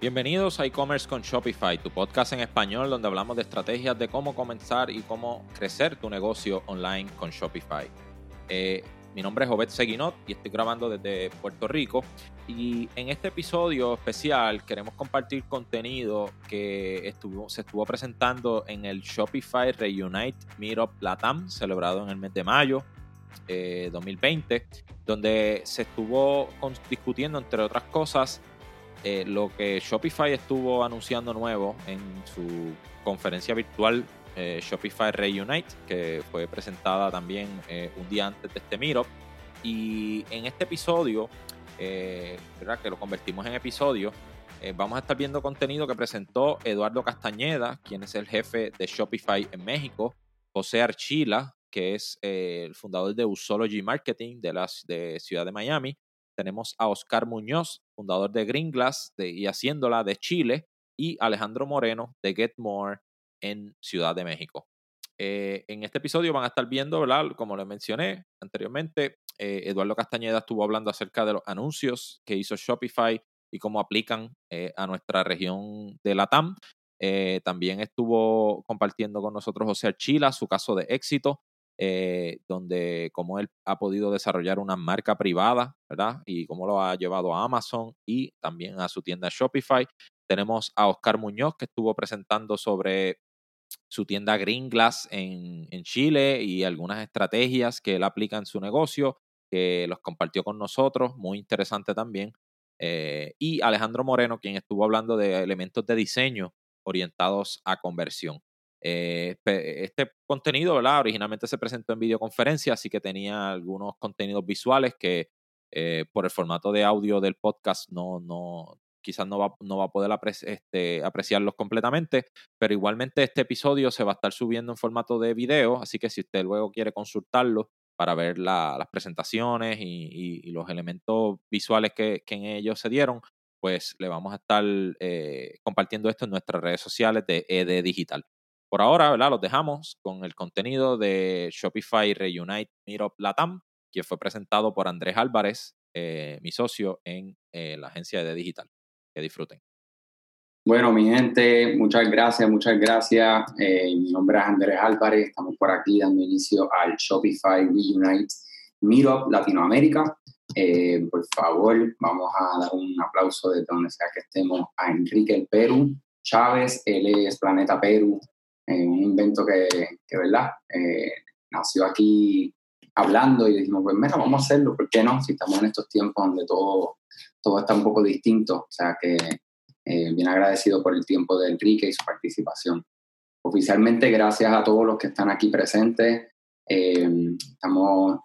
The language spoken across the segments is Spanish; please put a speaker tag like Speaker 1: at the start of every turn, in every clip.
Speaker 1: Bienvenidos a e-commerce con Shopify, tu podcast en español donde hablamos de estrategias de cómo comenzar y cómo crecer tu negocio online con Shopify. Eh, mi nombre es Obed Seguinot y estoy grabando desde Puerto Rico. Y en este episodio especial queremos compartir contenido que estuvo, se estuvo presentando en el Shopify Reunite Meetup Latam, celebrado en el mes de mayo 2020, eh, donde se estuvo discutiendo, entre otras cosas, eh, lo que Shopify estuvo anunciando nuevo en su conferencia virtual eh, Shopify Reunite, que fue presentada también eh, un día antes de este Miro. Y en este episodio, ¿verdad? que lo convertimos en episodio, vamos a estar viendo contenido que presentó Eduardo Castañeda, quien es el jefe de Shopify en México, José Archila, que es el fundador de Usology Marketing de la de Ciudad de Miami, tenemos a Oscar Muñoz, fundador de Green Glass y Haciéndola de Chile, y Alejandro Moreno de Get More en Ciudad de México. Eh, en este episodio van a estar viendo, ¿verdad? como les mencioné anteriormente, eh, Eduardo Castañeda estuvo hablando acerca de los anuncios que hizo Shopify y cómo aplican eh, a nuestra región de Latam. también estuvo compartiendo con nosotros José Archila su caso de éxito eh, donde cómo él ha podido desarrollar una marca privada, ¿verdad? Y cómo lo ha llevado a Amazon y también a su tienda Shopify. Tenemos a Oscar Muñoz, que estuvo presentando sobre su tienda Green Glass en, Chile y algunas estrategias que él aplica en su negocio, que los compartió con nosotros, muy interesante también. Eh, y Alejandro Moreno, quien estuvo hablando de elementos de diseño orientados a conversión. Eh, este contenido, ¿verdad? Originalmente se presentó en videoconferencia, así que tenía algunos contenidos visuales que eh, por el formato de audio del podcast no, no quizás no va, no va a poder este, apreciarlos completamente, pero igualmente este episodio se va a estar subiendo en formato de video, así que si usted luego quiere consultarlo para ver las presentaciones y, los elementos visuales que, en ellos se dieron, pues le vamos a estar eh, compartiendo esto en nuestras redes sociales de ED Digital. Por ahora, ¿verdad? Los dejamos con el contenido de Shopify Reunite Meetup Latam, que fue presentado por Andrés Álvarez, eh, mi socio en eh, la agencia de Digital. Que disfruten.
Speaker 2: Bueno, mi gente, muchas gracias, muchas gracias. Eh, mi nombre es Andrés Álvarez, estamos por aquí dando inicio al Shopify Reunite Meetup Latinoamérica. por favor, vamos a dar un aplauso de donde sea que estemos a Enrique el Perú Chávez, él es Planeta Perú, un invento que, que ¿verdad? Eh, nació aquí hablando y dijimos, pues mira, vamos a hacerlo, ¿por qué no? Si estamos en estos tiempos donde todo, todo está un poco distinto, o sea que eh, bien agradecido por el tiempo de Enrique y su participación. Oficialmente, gracias a todos los que están aquí presentes. Eh, estamos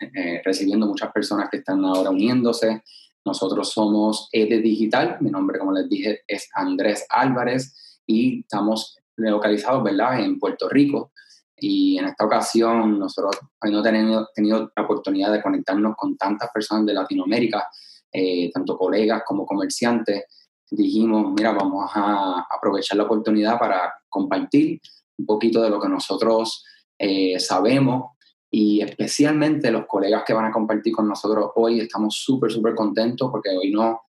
Speaker 2: recibiendo muchas personas que están ahora uniéndose. Nosotros somos ED Digital, mi nombre, como les dije, es Andrés Álvarez y estamos localizados, ¿verdad?, en Puerto Rico. Y en esta ocasión nosotros, habiendo tenido, tenido la oportunidad de conectarnos con tantas personas de Latinoamérica, eh, tanto colegas como comerciantes, dijimos, mira, vamos a aprovechar la oportunidad para compartir un poquito de lo que nosotros eh, sabemos y especialmente los colegas que van a compartir con nosotros hoy, estamos súper, súper contentos porque hoy no,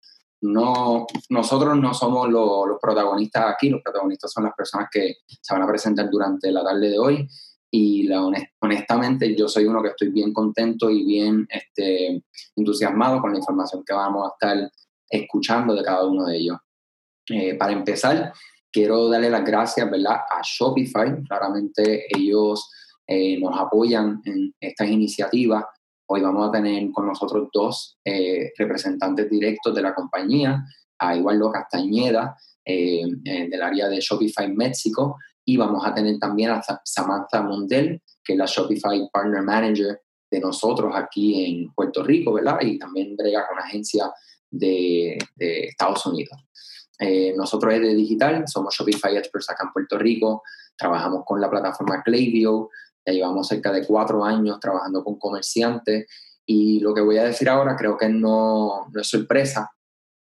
Speaker 2: no, nosotros no somos los protagonistas aquí, los protagonistas son las personas que se van a presentar durante la tarde de hoy y la, honestamente yo soy uno que estoy bien contento y bien este, entusiasmado con la información que vamos a estar escuchando de cada uno de ellos. Eh, para empezar, quiero darle las gracias ¿verdad? a Shopify, claramente ellos eh, nos apoyan en estas iniciativas Hoy vamos a tener con nosotros dos eh, representantes directos de la compañía, a Eduardo Castañeda, eh, eh, del área de Shopify México, y vamos a tener también a Samantha Mundell, que es la Shopify Partner Manager de nosotros aquí en Puerto Rico, ¿verdad? Y también brega con agencia de, de Estados Unidos. nosotros es de digital, somos Shopify Experts acá en Puerto Rico, trabajamos con la plataforma Klaviyo, ya llevamos cerca de cuatro años trabajando con comerciantes y lo que voy a decir ahora creo que no, no es sorpresa.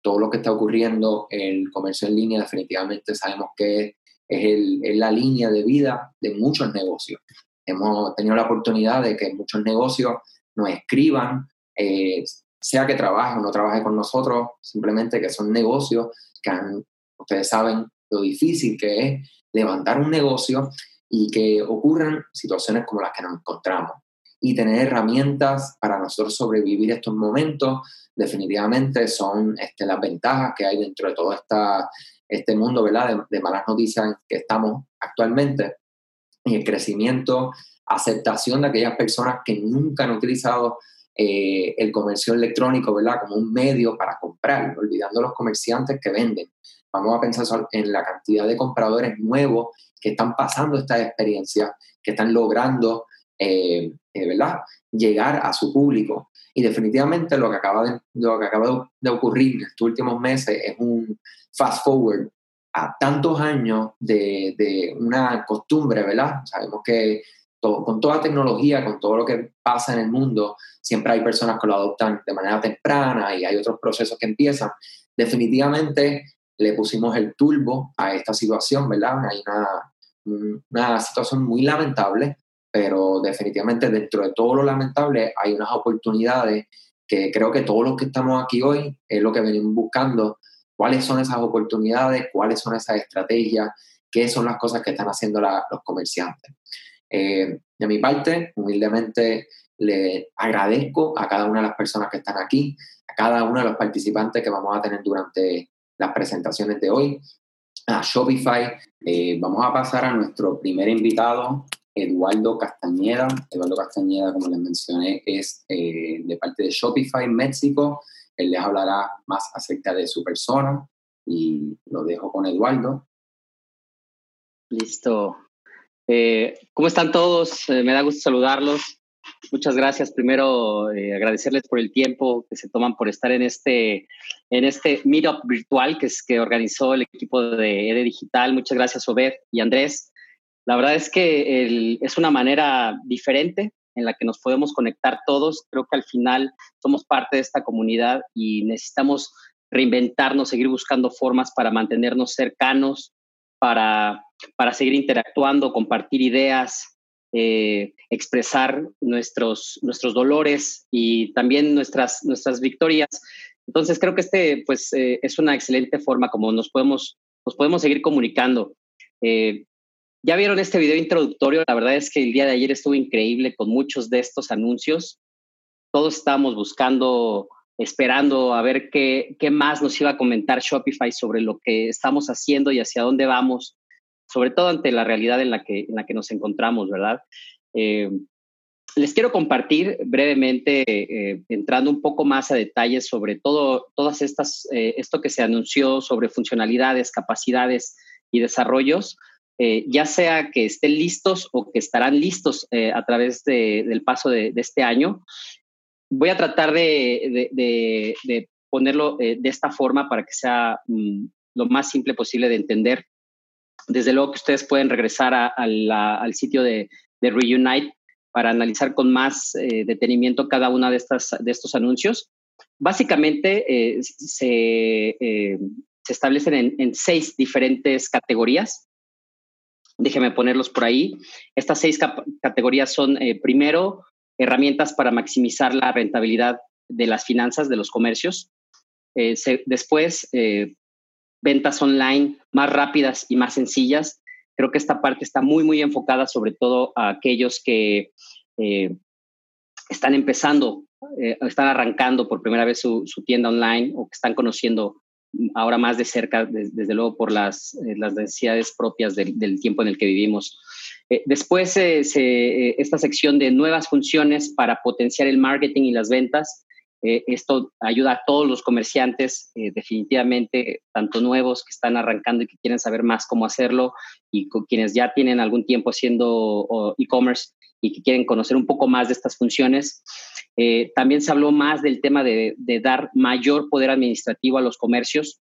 Speaker 2: Todo lo que está ocurriendo, el comercio en línea definitivamente sabemos que es, el, es la línea de vida de muchos negocios. Hemos tenido la oportunidad de que muchos negocios nos escriban, eh, sea que trabaje o no trabaje con nosotros, simplemente que son negocios que han Ustedes saben lo difícil que es levantar un negocio y que ocurran situaciones como las que nos encontramos. Y tener herramientas para nosotros sobrevivir estos momentos definitivamente son este, las ventajas que hay dentro de todo esta, este mundo ¿verdad? De, malas noticias en que estamos actualmente y el crecimiento, aceptación de aquellas personas que nunca han utilizado eh, el comercio electrónico ¿verdad? como un medio para comprar, olvidando los comerciantes que venden. Vamos a pensar en la cantidad de compradores nuevos que están pasando esta experiencia, que están logrando eh, eh, ¿verdad? llegar a su público. Y definitivamente lo que acaba de, lo que acaba de ocurrir en estos últimos meses es un fast forward a tantos años de, de una costumbre, ¿verdad? Sabemos que todo, con toda tecnología, con todo lo que pasa en el mundo, siempre hay personas que lo adoptan de manera temprana y hay otros procesos que empiezan. Definitivamente le pusimos el turbo a esta situación, ¿verdad? Hay una, una situación muy lamentable, pero definitivamente dentro de todo lo lamentable hay unas oportunidades que creo que todos los que estamos aquí hoy es lo que venimos buscando, cuáles son esas oportunidades, cuáles son esas estrategias, qué son las cosas que están haciendo los comerciantes. Eh, de mi parte, humildemente le agradezco a cada una de las personas que están aquí, a cada uno de los participantes que vamos a tener durante las presentaciones de hoy, a Shopify. Eh, vamos a pasar a nuestro primer invitado, Eduardo Castañeda. Eduardo Castañeda, como les mencioné, es eh, de parte de Shopify México. Él les hablará más acerca de su persona y lo dejo con Eduardo.
Speaker 3: Listo. Eh, ¿Cómo están todos? Eh, me da gusto saludarlos. Muchas gracias. Primero, eh, agradecerles por el tiempo que se toman por estar en este, en este meetup virtual que, es, que organizó el equipo de EDE Digital. Muchas gracias, Obed y Andrés. La verdad es que es una manera diferente en la que nos podemos conectar todos. Creo que al final somos parte de esta comunidad y necesitamos reinventarnos, seguir buscando formas para mantenernos cercanos, para, para seguir interactuando, compartir ideas, eh, expresar nuestros, nuestros dolores y también nuestras, nuestras victorias. Entonces creo que este pues, eh, es una excelente forma como nos podemos, nos podemos seguir comunicando. Eh, ya vieron este video introductorio, la verdad es que el día de ayer estuvo increíble con muchos de estos anuncios. Todos estábamos buscando esperando a ver qué, qué más nos iba a comentar Shopify sobre lo que estamos haciendo y hacia dónde vamos, sobre todo ante la realidad en la que, en la que nos encontramos, ¿verdad? Eh, les quiero compartir brevemente, eh, entrando un poco más a detalles sobre todo, todas estas, eh, esto que se anunció sobre funcionalidades, capacidades y desarrollos, ya sea que estén listos o que estarán listos a través de, del paso de, de, este año voy a tratar de, ponerlo eh, de esta forma para que sea mm, lo más simple posible de entender. Desde luego que ustedes pueden regresar al sitio de, Reunite para analizar con más eh, detenimiento cada una de, estas, de estos anuncios. Básicamente eh, se, establecen en, seis diferentes categorías. Déjenme ponerlos por ahí. Estas seis categorías son, primero, herramientas para maximizar la rentabilidad de las finanzas de los comercios. Eh, después, eh, ventas online más rápidas y más sencillas. Creo que esta parte está muy, muy enfocada sobre todo a aquellos que eh, están empezando, están arrancando por primera vez su, tienda online o que están conociendo ahora más de cerca, desde luego por las, las necesidades propias del, tiempo en el que vivimos. Eh, después, eh, esta sección de nuevas funciones para potenciar el marketing y las ventas. Eh, esto ayuda a todos los comerciantes, definitivamente, tanto nuevos que están arrancando y que quieren saber más cómo hacerlo, y con quienes ya tienen algún tiempo haciendo e-commerce y que quieren conocer un poco más de estas funciones. también se habló más del tema de, dar mayor poder administrativo a los comercios.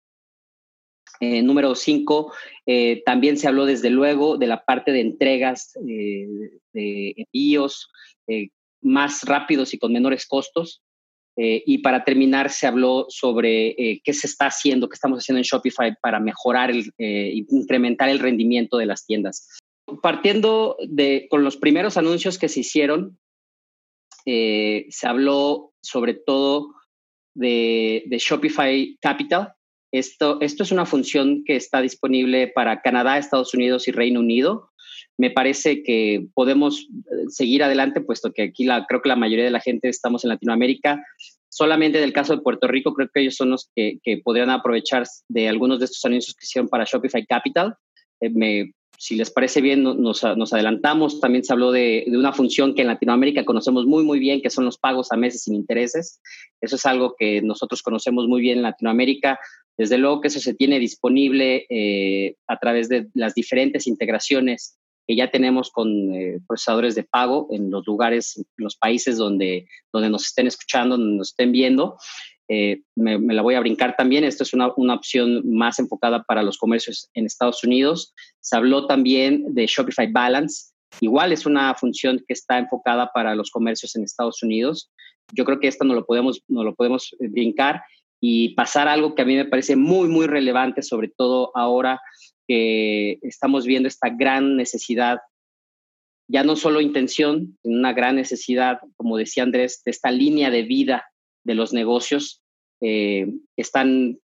Speaker 3: Eh, número cinco, eh, también se habló desde luego de la parte de entregas eh, de envíos más rápidos y con menores costos. Y para terminar, se habló sobre qué se está haciendo, qué estamos haciendo en Shopify para mejorar, el, incrementar el rendimiento de las tiendas. Partiendo de, con los primeros anuncios que se hicieron, se habló sobre todo de, de Shopify Capital, Esto, esto es una función que está disponible para Canadá, Estados Unidos y Reino Unido. Me parece que podemos eh, seguir adelante, puesto que aquí la, creo que la mayoría de la gente estamos en Latinoamérica. Solamente del caso de Puerto Rico, creo que ellos son los que, podrían aprovechar de algunos de estos anuncios que hicieron para Shopify Capital. Eh, me, si les parece bien, nos, nos adelantamos. También se habló de, de, una función que en Latinoamérica conocemos muy, muy bien, que son los pagos a meses sin intereses. Eso es algo que nosotros conocemos muy bien en Latinoamérica. Desde luego que eso se tiene disponible eh, a través de las diferentes integraciones que ya tenemos con eh, procesadores de pago en los lugares, en los países donde, donde nos estén escuchando, donde nos estén viendo. Eh, me, me, la voy a brincar también. Esto es una, una, opción más enfocada para los comercios en Estados Unidos. Se habló también de Shopify Balance. Igual es una función que está enfocada para los comercios en Estados Unidos. Yo creo que esto no lo podemos, no lo podemos eh, brincar y pasar algo que a mí me parece muy, muy relevante, sobre todo ahora que estamos viendo esta gran necesidad, ya no solo intención, sino una gran necesidad, como decía Andrés, de esta línea de vida de los negocios eh, están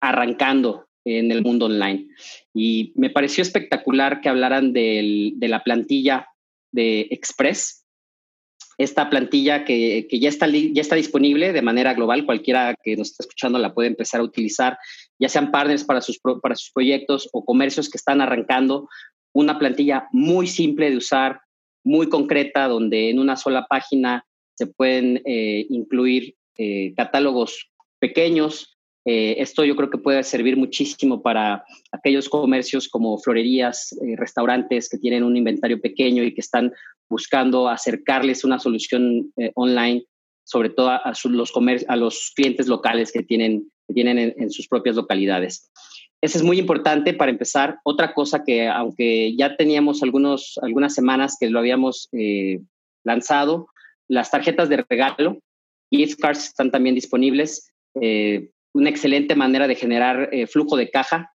Speaker 3: arrancando en el mundo online. Y me pareció espectacular que hablaran de la plantilla de Express, esta plantilla que, que, ya, está, ya está disponible de manera global, cualquiera que nos esté escuchando la puede empezar a utilizar, ya sean partners para sus, para sus proyectos o comercios que están arrancando, una plantilla muy simple de usar, muy concreta, donde en una sola página se pueden eh, incluir eh, catálogos pequeños. Eh, esto yo creo que puede servir muchísimo para aquellos comercios como florerías, restaurantes que tienen un inventario pequeño y que están buscando acercarles una solución online, sobre todo a, a, los a los clientes locales que tienen, que tienen en, en sus propias localidades. Eso es muy importante para empezar. Otra cosa que, aunque ya teníamos algunos, algunas semanas que lo habíamos eh, lanzado, las tarjetas de regalo, gift cards están también disponibles. Eh, una excelente manera de generar eh, flujo de caja.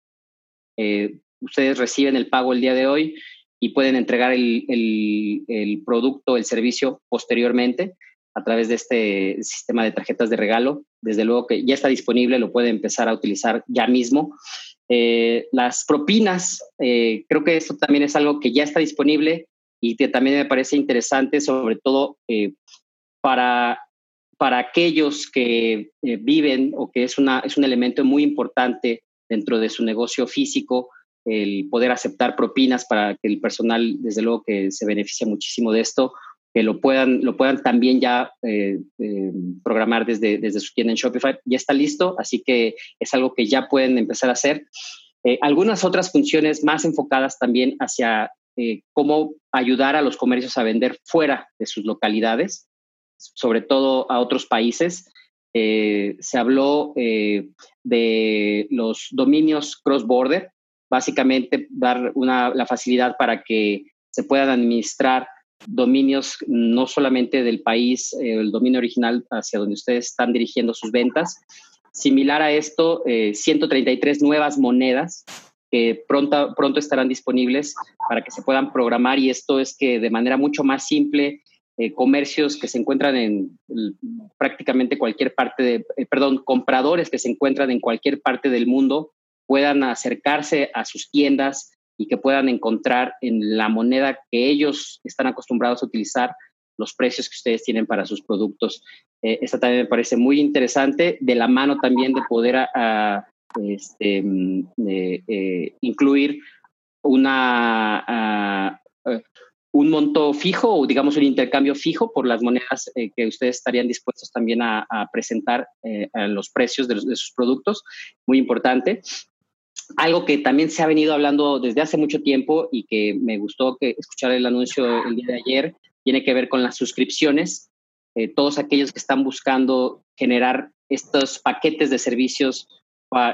Speaker 3: Eh, ustedes reciben el pago el día de hoy y pueden entregar el, el, el, producto, el servicio posteriormente a través de este sistema de tarjetas de regalo. Desde luego que ya está disponible, lo pueden empezar a utilizar ya mismo. Eh, las propinas, eh, creo que esto también es algo que ya está disponible y que también me parece interesante, sobre todo eh, para para aquellos que viven o que es, una, es un elemento muy importante dentro de su negocio físico, el poder aceptar propinas para que el personal, desde luego que se beneficia muchísimo de esto, que lo puedan, lo puedan también ya eh, eh, programar desde, desde su tienda en Shopify. Ya está listo, así que es algo que ya pueden empezar a hacer. Eh, algunas otras funciones más enfocadas también hacia cómo ayudar a los comercios a vender fuera de sus localidades sobre todo a otros países. Se habló de los dominios cross-border, básicamente dar una, la facilidad para que se puedan administrar dominios no solamente del país, eh, el dominio original hacia donde ustedes están dirigiendo sus ventas. Similar a esto, 133 nuevas monedas que pronto, pronto estarán disponibles para que se puedan programar y esto es que de manera mucho más simple eh, comercios que se encuentran en prácticamente cualquier parte de, eh, perdón, compradores que se encuentran en cualquier parte del mundo puedan acercarse a sus tiendas y que puedan encontrar en la moneda que ellos están acostumbrados a utilizar los precios que ustedes tienen para sus productos. Eh, esta también me parece muy interesante, de la mano también de poder a, a, este, mm, eh, eh, incluir una, a, un monto fijo o digamos un intercambio fijo por las monedas eh, que ustedes estarían dispuestos también a, a presentar eh, a los precios de, los, de, sus productos. Muy importante. Algo que también se ha venido hablando desde hace mucho tiempo y que me gustó que escuchar el anuncio el día de ayer tiene que ver con las suscripciones. Eh, todos aquellos que están buscando generar estos paquetes de servicios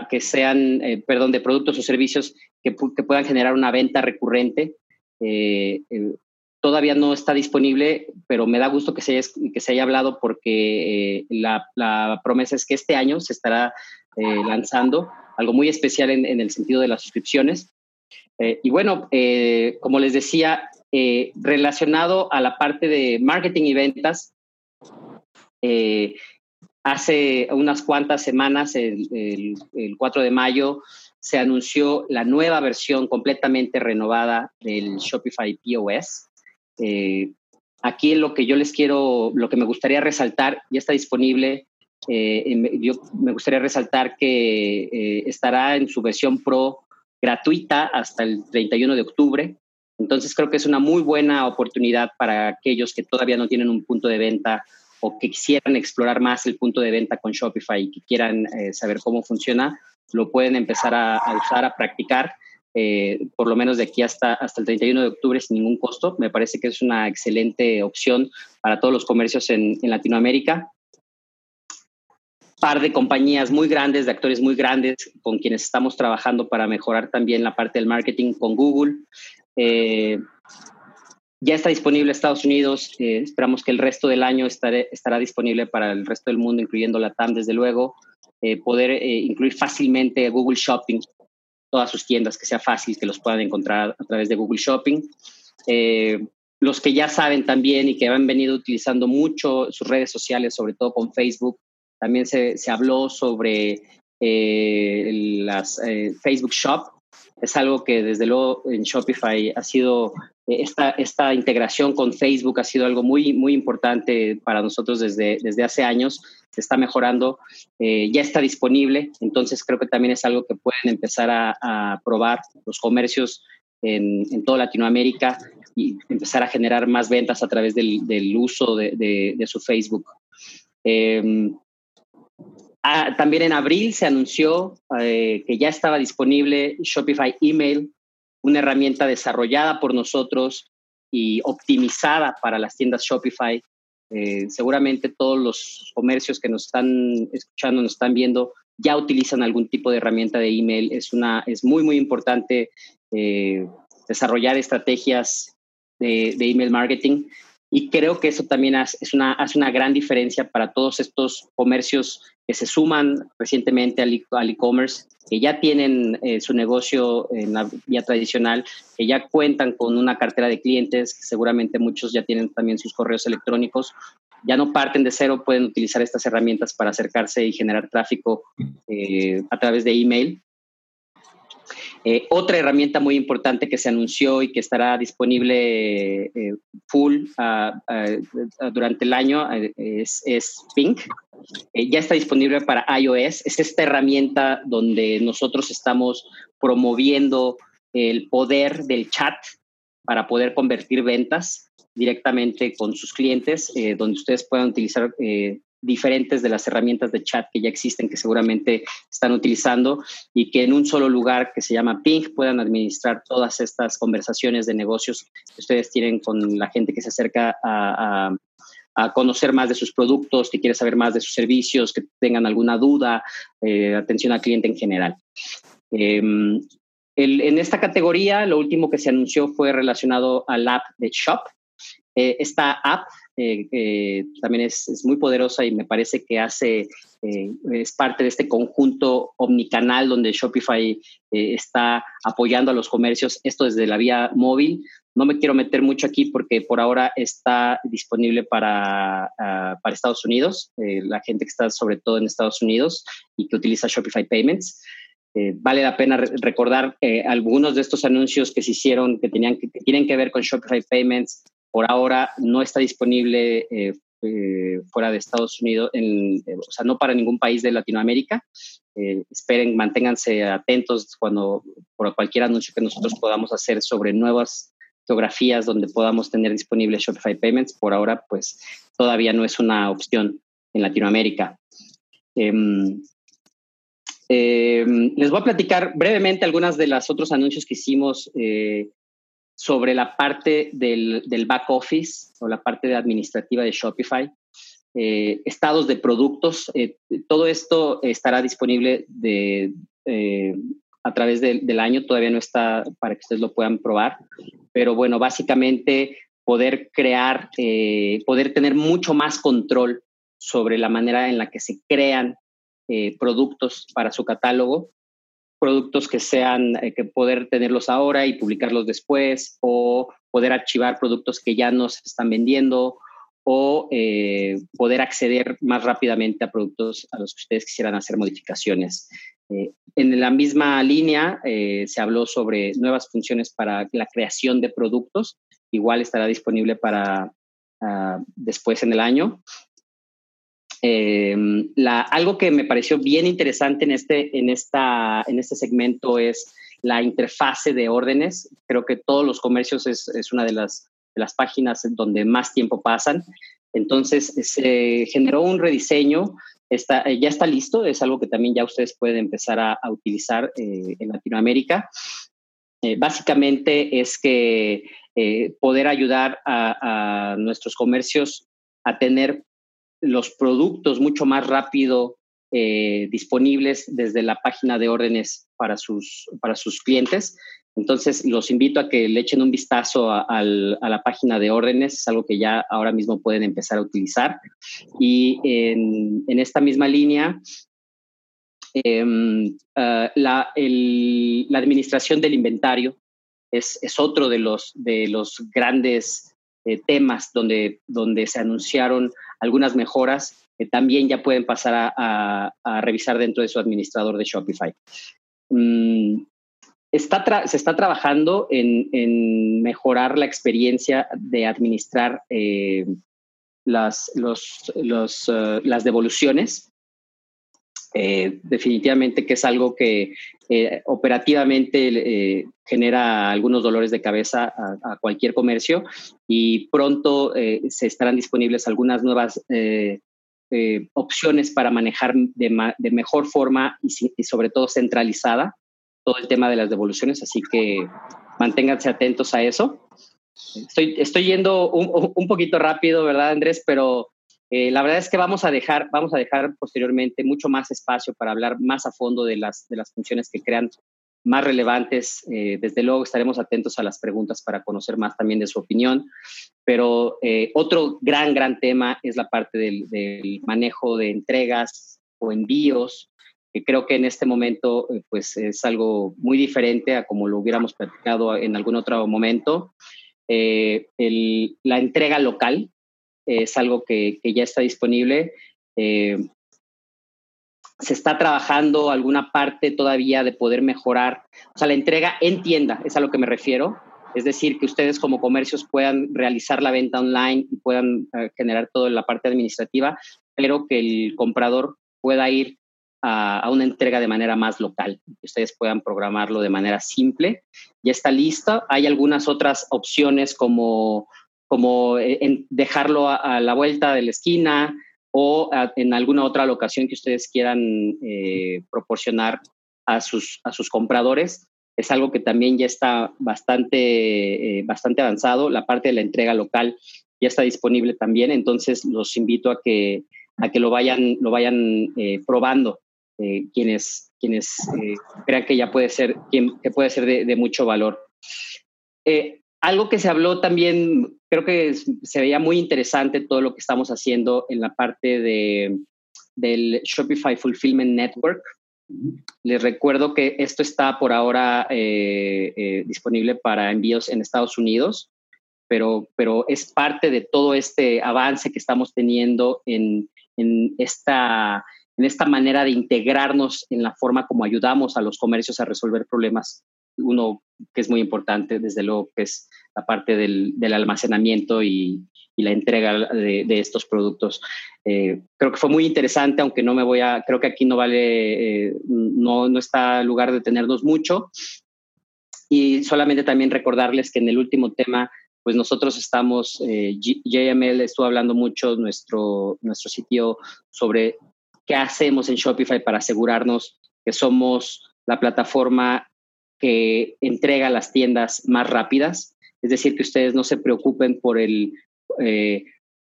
Speaker 3: que sean, eh, perdón, de productos o servicios que, puedan generar una venta recurrente. Eh, eh, todavía no está disponible, pero me da gusto que se haya, hablado porque la, promesa es que este año se estará lanzando algo muy especial en, el sentido de las suscripciones. Eh, y bueno, eh, como les decía, eh, relacionado a la parte de marketing y ventas, hace unas cuantas semanas, el, 4 de mayo, se anunció la nueva versión completamente renovada del Shopify POS. Aquí lo que yo les quiero, lo que me gustaría resaltar, ya está disponible. Eh, yo me gustaría resaltar que eh, estará en su versión Pro gratuita hasta el 31 de octubre. Entonces creo que es una muy buena oportunidad para aquellos que todavía no tienen un punto de venta o que quisieran explorar más el punto de venta con Shopify y que quieran eh, saber cómo funciona, lo pueden empezar a, usar, a practicar, por lo menos de aquí hasta, hasta el 31 de octubre sin ningún costo. Me parece que es una excelente opción para todos los comercios en Latinoamérica par de compañías muy grandes, de actores muy grandes con quienes estamos trabajando para mejorar también la parte del marketing con Google. Eh, ya está disponible en Estados Unidos. Eh, esperamos que el resto del año estará disponible para el resto del mundo, incluyendo la TAM, desde luego. Eh, poder incluir fácilmente Google Shopping, todas sus tiendas, que sea fácil que los puedan encontrar a través de Google Shopping. los que ya saben también y que han venido utilizando mucho sus redes sociales, sobre todo con Facebook, también se, se habló sobre eh, las eh, Facebook Shop. Es algo que desde luego en Shopify ha sido, eh, esta, esta integración con Facebook ha sido algo muy, muy importante para nosotros desde, desde hace años. Se está mejorando, ya está disponible, entonces creo que también es algo que pueden empezar a, probar los comercios en, en, toda Latinoamérica y empezar a generar más ventas a través del, del uso de, de, de, su Facebook. Eh, Ah, también en abril se anunció eh, que ya estaba disponible Shopify Email, una herramienta desarrollada por nosotros y optimizada para las tiendas Shopify. Eh, seguramente todos los comercios que nos están escuchando, nos están viendo, ya utilizan algún tipo de herramienta de email. Es, una, es muy, muy importante eh, desarrollar estrategias de, de, email marketing y creo que eso también hace, una, hace una gran diferencia para todos estos comercios que se suman recientemente al e-commerce, que ya tienen eh, su negocio en la vía tradicional, que ya cuentan con una cartera de clientes, seguramente muchos ya tienen también sus correos electrónicos, ya no parten de cero, pueden utilizar estas herramientas para acercarse y generar tráfico eh, a través de email. Eh, otra herramienta muy importante que se anunció y que estará disponible eh, full ah, ah, durante el año eh, es, es, Pink. ya está disponible para iOS. Es esta herramienta donde nosotros estamos promoviendo el poder del chat para poder convertir ventas directamente con sus clientes, donde ustedes puedan utilizar diferentes de las herramientas de chat que ya existen, que seguramente están utilizando, y que en un solo lugar que se llama Ping puedan administrar todas estas conversaciones de negocios que ustedes tienen con la gente que se acerca a, conocer más de sus productos, que quiere saber más de sus servicios, que tengan alguna duda, eh, atención al cliente en general. Em, en esta categoría, lo último que se anunció fue relacionado al app de Shop. Eh, esta app eh, también es, muy poderosa y me parece que hace, eh, es parte de este conjunto omnicanal donde Shopify eh, está apoyando a los comercios, esto desde la vía móvil. No me quiero meter mucho aquí porque por ahora está disponible para, ah, para Estados Unidos, la gente que está sobre todo en Estados Unidos y que utiliza Shopify Payments. vale la pena recordar algunos de estos anuncios que se hicieron que, tenían que tienen que ver con Shopify Payments por ahora no está disponible eh, eh, fuera de Estados Unidos, en, eh, o sea, no para ningún país de Latinoamérica. esperen, manténganse atentos cuando por cualquier anuncio que nosotros podamos hacer sobre nuevas geografías donde podamos tener disponible Shopify Payments. Por ahora, pues todavía no es una opción en Latinoamérica. Em, em, les voy a platicar brevemente algunas de los otros anuncios que hicimos sobre la parte del, back office o la parte administrativa de Shopify, eh, estados de productos. Eh, todo esto estará disponible de, eh, a través del año, todavía no está para que ustedes lo puedan probar, pero bueno, básicamente poder crear, poder tener mucho más control sobre la manera en la que se crean productos para su catálogo productos que sean, eh, que poder tenerlos ahora y publicarlos después, o poder archivar productos que ya no se están vendiendo, o eh, poder acceder más rápidamente a productos a los que ustedes quisieran hacer modificaciones. Eh, en la misma línea se habló sobre nuevas funciones para la creación de productos. Igual estará disponible para ah, después en el año. Algo que me pareció bien interesante en este, en, esta, en este segmento es la interfase de órdenes. Creo que todos los comercios es, es una de las las páginas donde más tiempo pasan. Entonces se generó un rediseño, está, ya está listo, es algo que también ya ustedes pueden empezar a, utilizar eh, en Latinoamérica. Eh, básicamente es que eh, poder ayudar a, nuestros comercios a tener los productos mucho más rápido disponibles desde la página de órdenes para sus, para sus clientes. Entonces, los invito a que le echen un vistazo a, la página de órdenes, es algo que ya ahora mismo pueden empezar a utilizar. Y en, esta misma línea, em, ah, la, administración del inventario es, otro de los, de los grandes eh, temas donde, donde se anunciaron algunas mejoras que también ya pueden pasar a, revisar dentro de su administrador de Shopify. Mm, se está trabajando en, mejorar la experiencia de administrar eh, las, eh, las devoluciones. Eh, definitivamente que es algo que operativamente genera algunos dolores de cabeza a, cualquier comercio y pronto se estarán disponibles algunas nuevas opciones para manejar de, mejor forma y, sobre todo centralizada todo el tema de las devoluciones, así que manténganse atentos a eso. Estoy, estoy yendo un, poquito rápido, ¿verdad, Andrés? Pero eh, la verdad es que vamos a dejar, vamos a dejar posteriormente mucho más espacio para hablar más a fondo de las, de las funciones que crean más relevantes. Eh, desde luego estaremos atentos a las preguntas para conocer más también de su opinión. Pero eh, otro gran, gran tema es la parte del, manejo de entregas o envíos que creo que en este momento pues es algo muy diferente a como lo hubiéramos platicado en algún otro momento. La entrega local es algo que, ya está disponible. Eh, se está trabajando alguna parte todavía de poder mejorar, o sea, la entrega en tienda, es a lo que me refiero. Es decir, que ustedes como comercios puedan realizar la venta online y puedan generar toda la parte administrativa, pero que el comprador pueda ir a, una entrega de manera más local, que ustedes puedan programarlo de manera simple. Ya está listo. Hay algunas otras opciones como, como eh, dejarlo a, la vuelta de la esquina o en alguna otra locación que ustedes quieran eh, proporcionar a sus, a sus compradores. Es algo que también ya está bastante, eh, bastante avanzado. La parte de la entrega local ya está disponible también, entonces los invito a que, a que lo vayan, lo vayan probando. Quienes, quienes crean que ya puede ser, que puede ser de, mucho valor. Algo que se habló también, creo que se veía muy interesante todo lo que estamos haciendo en la parte de, del Shopify Fulfillment Network. Les recuerdo que esto está por ahora disponible para envíos en Estados Unidos, pero, pero es parte de todo este avance que estamos teniendo en, en esta en esta manera de integrarnos en la forma como ayudamos a los comercios a resolver problemas. Uno que es muy importante, desde luego, que es la parte del, almacenamiento y, la entrega de, estos productos. Eh, creo que fue muy interesante, aunque no me voy a, creo que aquí no vale, eh, no, no está lugar de tenernos mucho. Y solamente también recordarles que en el último tema, pues nosotros estamos, eh, JML estuvo hablando mucho, nuestro, nuestro sitio, sobre qué hacemos en Shopify para asegurarnos que somos la plataforma que entrega las tiendas más rápidas. Es decir, que ustedes no se preocupen por el, eh,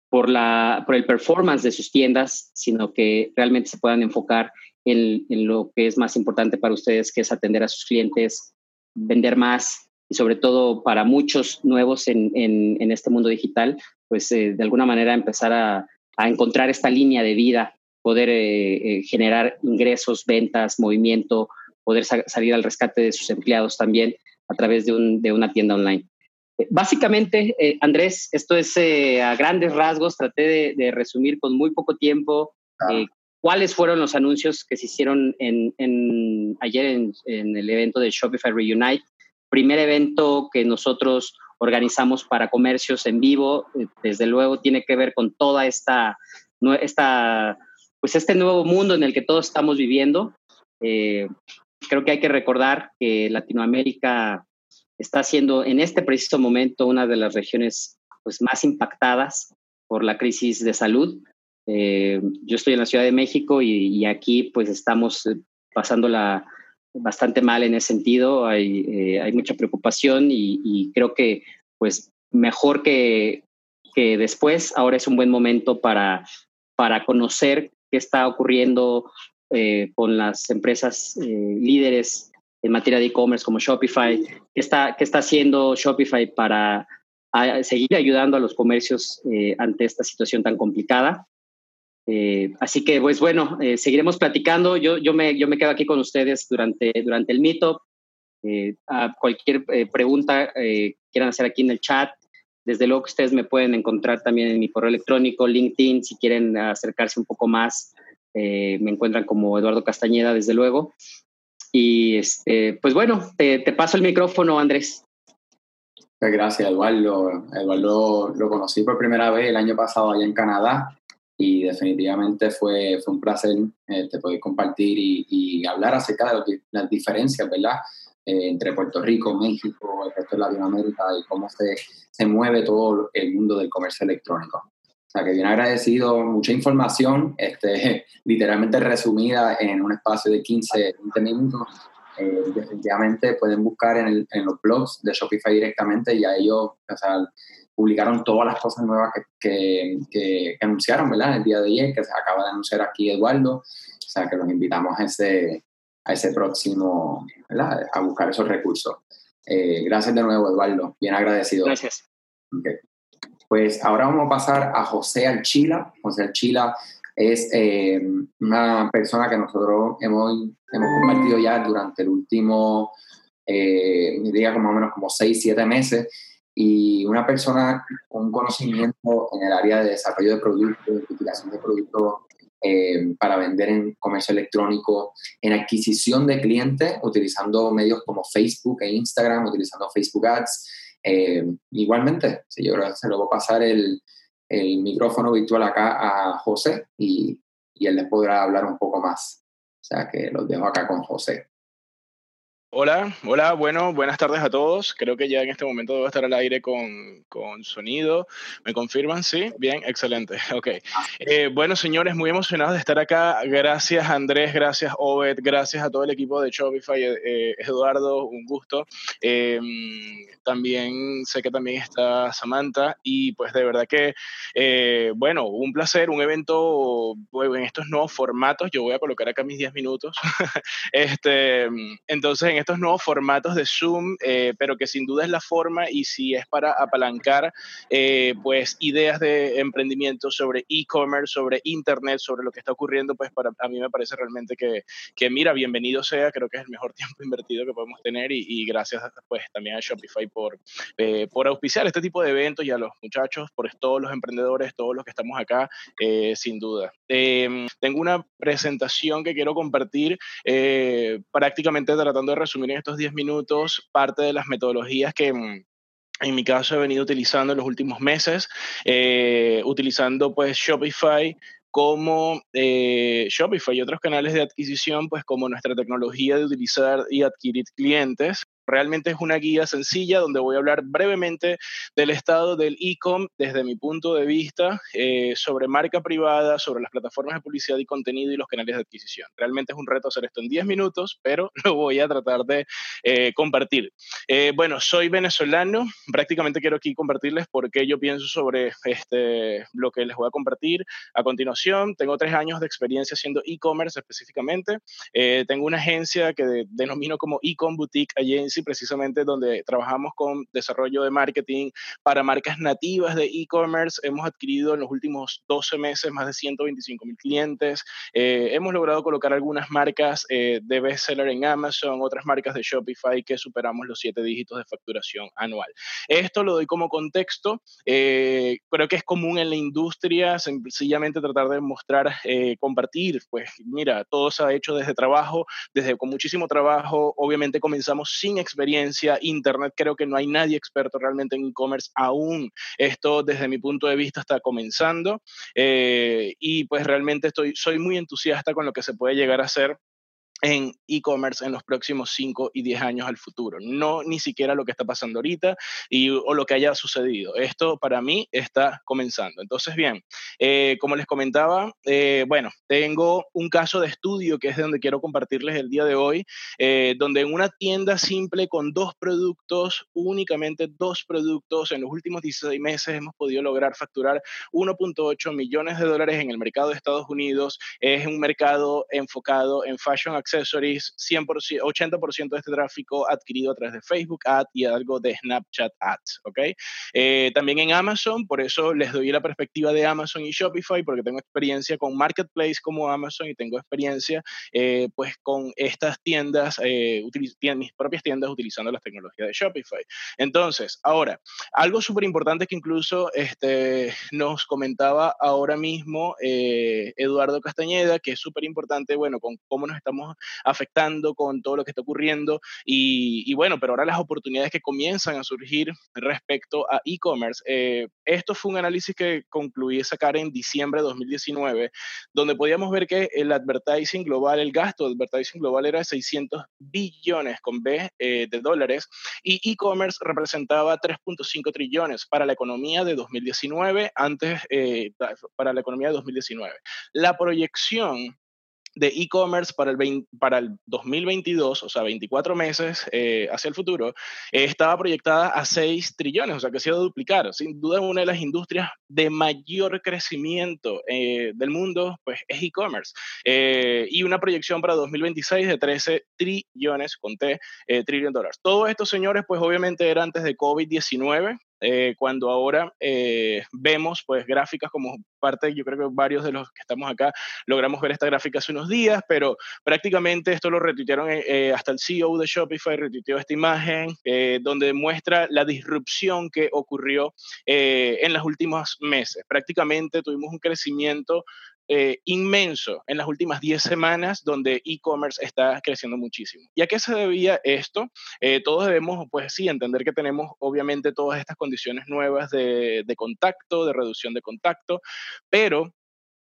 Speaker 3: por la, por el performance de sus tiendas, sino que realmente se puedan enfocar en, lo que es más importante para ustedes, que es atender a sus clientes, vender más y sobre todo para muchos nuevos en, este mundo digital, pues eh, de alguna manera empezar a, a encontrar esta línea de vida poder eh, generar ingresos, ventas, movimiento, poder salir al rescate de sus empleados también a través de, una tienda online. Básicamente, Andrés, esto es a grandes rasgos, traté de, resumir con muy poco tiempo cuáles fueron los anuncios que se hicieron en, ayer en, en, el evento de Shopify Reunite, primer evento que nosotros organizamos para comercios en vivo. Desde luego tiene que ver con toda esta, esta pues este nuevo mundo en el que todos estamos viviendo. Creo que hay que recordar que Latinoamérica está siendo en este preciso momento una de las regiones pues, más impactadas por la crisis de salud. Eh, yo estoy en la Ciudad de México y, aquí pues estamos eh, pasándola bastante mal en ese sentido. Hay, eh, hay mucha preocupación y, creo que pues mejor que, que después, ahora es un buen momento para, para conocer qué está ocurriendo con las empresas líderes en materia de e-commerce como Shopify, qué está, qué está haciendo Shopify para seguir ayudando a los comercios ante esta situación tan complicada. Eh, así que, pues bueno, eh, seguiremos platicando. Yo, yo, me, yo me quedo aquí con ustedes durante, durante el meetup. Eh, a cualquier pregunta que quieran hacer aquí en el chat, desde luego que ustedes me pueden encontrar también en mi correo electrónico, LinkedIn, si quieren acercarse un poco más, me encuentran como Eduardo Castañeda, desde luego. Y este, pues bueno, te, paso el micrófono, Andrés.
Speaker 2: Gracias, Eduardo. Eduardo lo conocí por primera vez el año pasado allá en Canadá y definitivamente fue, fue un placer eh, poder compartir y, hablar acerca de las diferencias, ¿verdad? Eh, entre Puerto Rico, México, el resto de Latinoamérica y cómo se, se mueve todo el mundo del comercio electrónico. O sea, que bien agradecido, mucha información, este, literalmente resumida en un espacio de 15, 20 minutos. Eh, definitivamente pueden buscar en, el, en, los blogs de Shopify directamente y a ellos, o sea, publicaron todas las cosas nuevas que, que, anunciaron, ¿verdad? El día de ayer, que se acaba de anunciar aquí Eduardo. O sea, que los invitamos a ese, a ese próximo, ¿verdad? A buscar esos recursos. Eh, gracias de nuevo, Eduardo. Bien agradecido.
Speaker 3: Gracias.
Speaker 2: Pues ahora vamos a pasar a José Alchila. José Alchila es eh, una persona que nosotros hemos, hemos compartido ya durante el último, eh, diría como menos como 6, 7 meses y una persona con conocimiento en el área de desarrollo de productos, de identificación de productos eh, para vender en comercio electrónico, en adquisición de clientes, utilizando medios como Facebook e Instagram, utilizando Facebook Ads. Eh, igualmente, si yo se lo voy a pasar el, el, micrófono virtual acá a José y, y él les podrá hablar un poco más. O sea que los dejo acá con José.
Speaker 4: Hola, hola, bueno, buenas tardes a todos. Creo que ya en este momento debo estar al aire con, con sonido. ¿Me confirman? Sí, bien, excelente. Ok. Eh, bueno, señores, muy emocionados de estar acá. Gracias, Andrés, gracias, Obed, gracias a todo el equipo de Shopify. Eh, eh, Eduardo, un gusto. también sé que también está Samantha y pues de verdad que, bueno, un placer, un evento en estos nuevos formatos. Yo voy a colocar acá mis 10 minutos. este, entonces, en estos nuevos formatos de Zoom, eh, pero que sin duda es la forma y si es para apalancar eh, pues ideas de emprendimiento sobre e-commerce, sobre internet, sobre lo que está ocurriendo, pues para a mí me parece realmente que, que mira, bienvenido sea, creo que es el mejor tiempo invertido que podemos tener y, gracias pues también a Shopify por, eh, por auspiciar este tipo de eventos y a los muchachos, por todos los emprendedores, todos los que estamos acá, sin duda. Em, tengo una presentación que quiero compartir prácticamente tratando de resumir en estos 10 minutos parte de las metodologías que mm, en mi caso he venido utilizando en los últimos meses, eh, utilizando pues Shopify como eh, Shopify y otros canales de adquisición, pues como nuestra tecnología de utilizar y adquirir clientes Realmente es una guía sencilla donde voy a hablar brevemente del estado del e-com desde mi punto de vista eh, sobre marca privada, sobre las plataformas de publicidad y contenido y los canales de adquisición. Realmente es un reto hacer esto en 10 minutos, pero lo voy a tratar de eh, compartir. Eh, bueno, soy venezolano, prácticamente quiero aquí compartirles por qué yo pienso sobre este, lo que les voy a compartir a continuación. Tengo tres años de experiencia haciendo e-commerce específicamente. tengo una agencia que denomino como e-com boutique agency agency precisamente donde trabajamos con desarrollo de marketing para marcas nativas de e-commerce. Hemos adquirido en los últimos 12 meses más de 125 mil clientes. Eh, hemos logrado colocar algunas marcas eh, de bestseller en Amazon, otras marcas de Shopify que superamos los siete dígitos de facturación anual. Esto lo doy como contexto. Eh, creo que es común en la industria sencillamente tratar de mostrar, compartir, pues mira, todo se ha hecho desde trabajo, desde con muchísimo trabajo. Obviamente comenzamos sin experiencia. Internet creo que no hay nadie experto realmente en e-commerce aún. Esto desde mi punto de vista está comenzando eh, y pues realmente estoy, soy muy entusiasta con lo que se puede llegar a hacer en e-commerce en los próximos 5 y 10 años al futuro. No ni siquiera lo que está pasando ahorita y, o lo que haya sucedido. Esto para mí está comenzando. Entonces, bien, eh, como les comentaba, eh, bueno, tengo un caso de estudio que es de donde quiero compartirles el día de hoy, eh, donde en una tienda simple con dos productos, únicamente dos productos, en los últimos 16 meses hemos podido lograr facturar 1.8 millones de dólares en el mercado de Estados Unidos. Es un mercado enfocado en fashion accessories, 100%, 80% de este tráfico adquirido a través de Facebook Ads y algo de Snapchat Ads, ¿ok? Eh, también en Amazon, por eso les doy la perspectiva de Amazon y Shopify, porque tengo experiencia con Marketplace como Amazon y tengo experiencia eh, pues con estas tiendas, eh, mis propias tiendas utilizando las tecnologías de Shopify. Entonces, ahora, algo súper importante que incluso este, nos comentaba ahora mismo Eduardo Castañeda, que es súper importante, bueno, con cómo nos estamos afectando con todo lo que está ocurriendo. Y, bueno, pero ahora las oportunidades que comienzan a surgir respecto a e-commerce. Eh, esto fue un análisis que concluí sacar en diciembre de 2019, donde podíamos ver que el advertising global, el gasto de advertising global era de 600 billones con B eh, de dólares y e-commerce representaba 3.5 trillones para la economía de 2019, antes eh, para la economía de 2019. La proyección de e-commerce para el, para el 2022, o sea, 24 meses eh, hacia el futuro, eh, estaba proyectada a 6 trillones, o sea, que se iba a duplicar. Sin duda, una de las industrias de mayor crecimiento eh, del mundo, pues, es e-commerce. y una proyección para 2026 de 13 trillones, con T, trillion dólares. Todo esto, señores, pues, obviamente era antes de COVID-19, eh, cuando ahora eh, vemos pues gráficas como parte, yo creo que varios de los que estamos acá logramos ver esta gráfica hace unos días, pero prácticamente esto lo retuitearon eh, hasta el CEO de Shopify, retuiteó esta imagen donde muestra la disrupción que ocurrió en los últimos meses. Prácticamente tuvimos un crecimiento eh, inmenso en las últimas 10 semanas donde e-commerce está creciendo muchísimo. ¿Y a qué se debía esto? Eh, todos debemos, pues sí, entender que tenemos obviamente todas estas condiciones nuevas de, contacto, de reducción de contacto, pero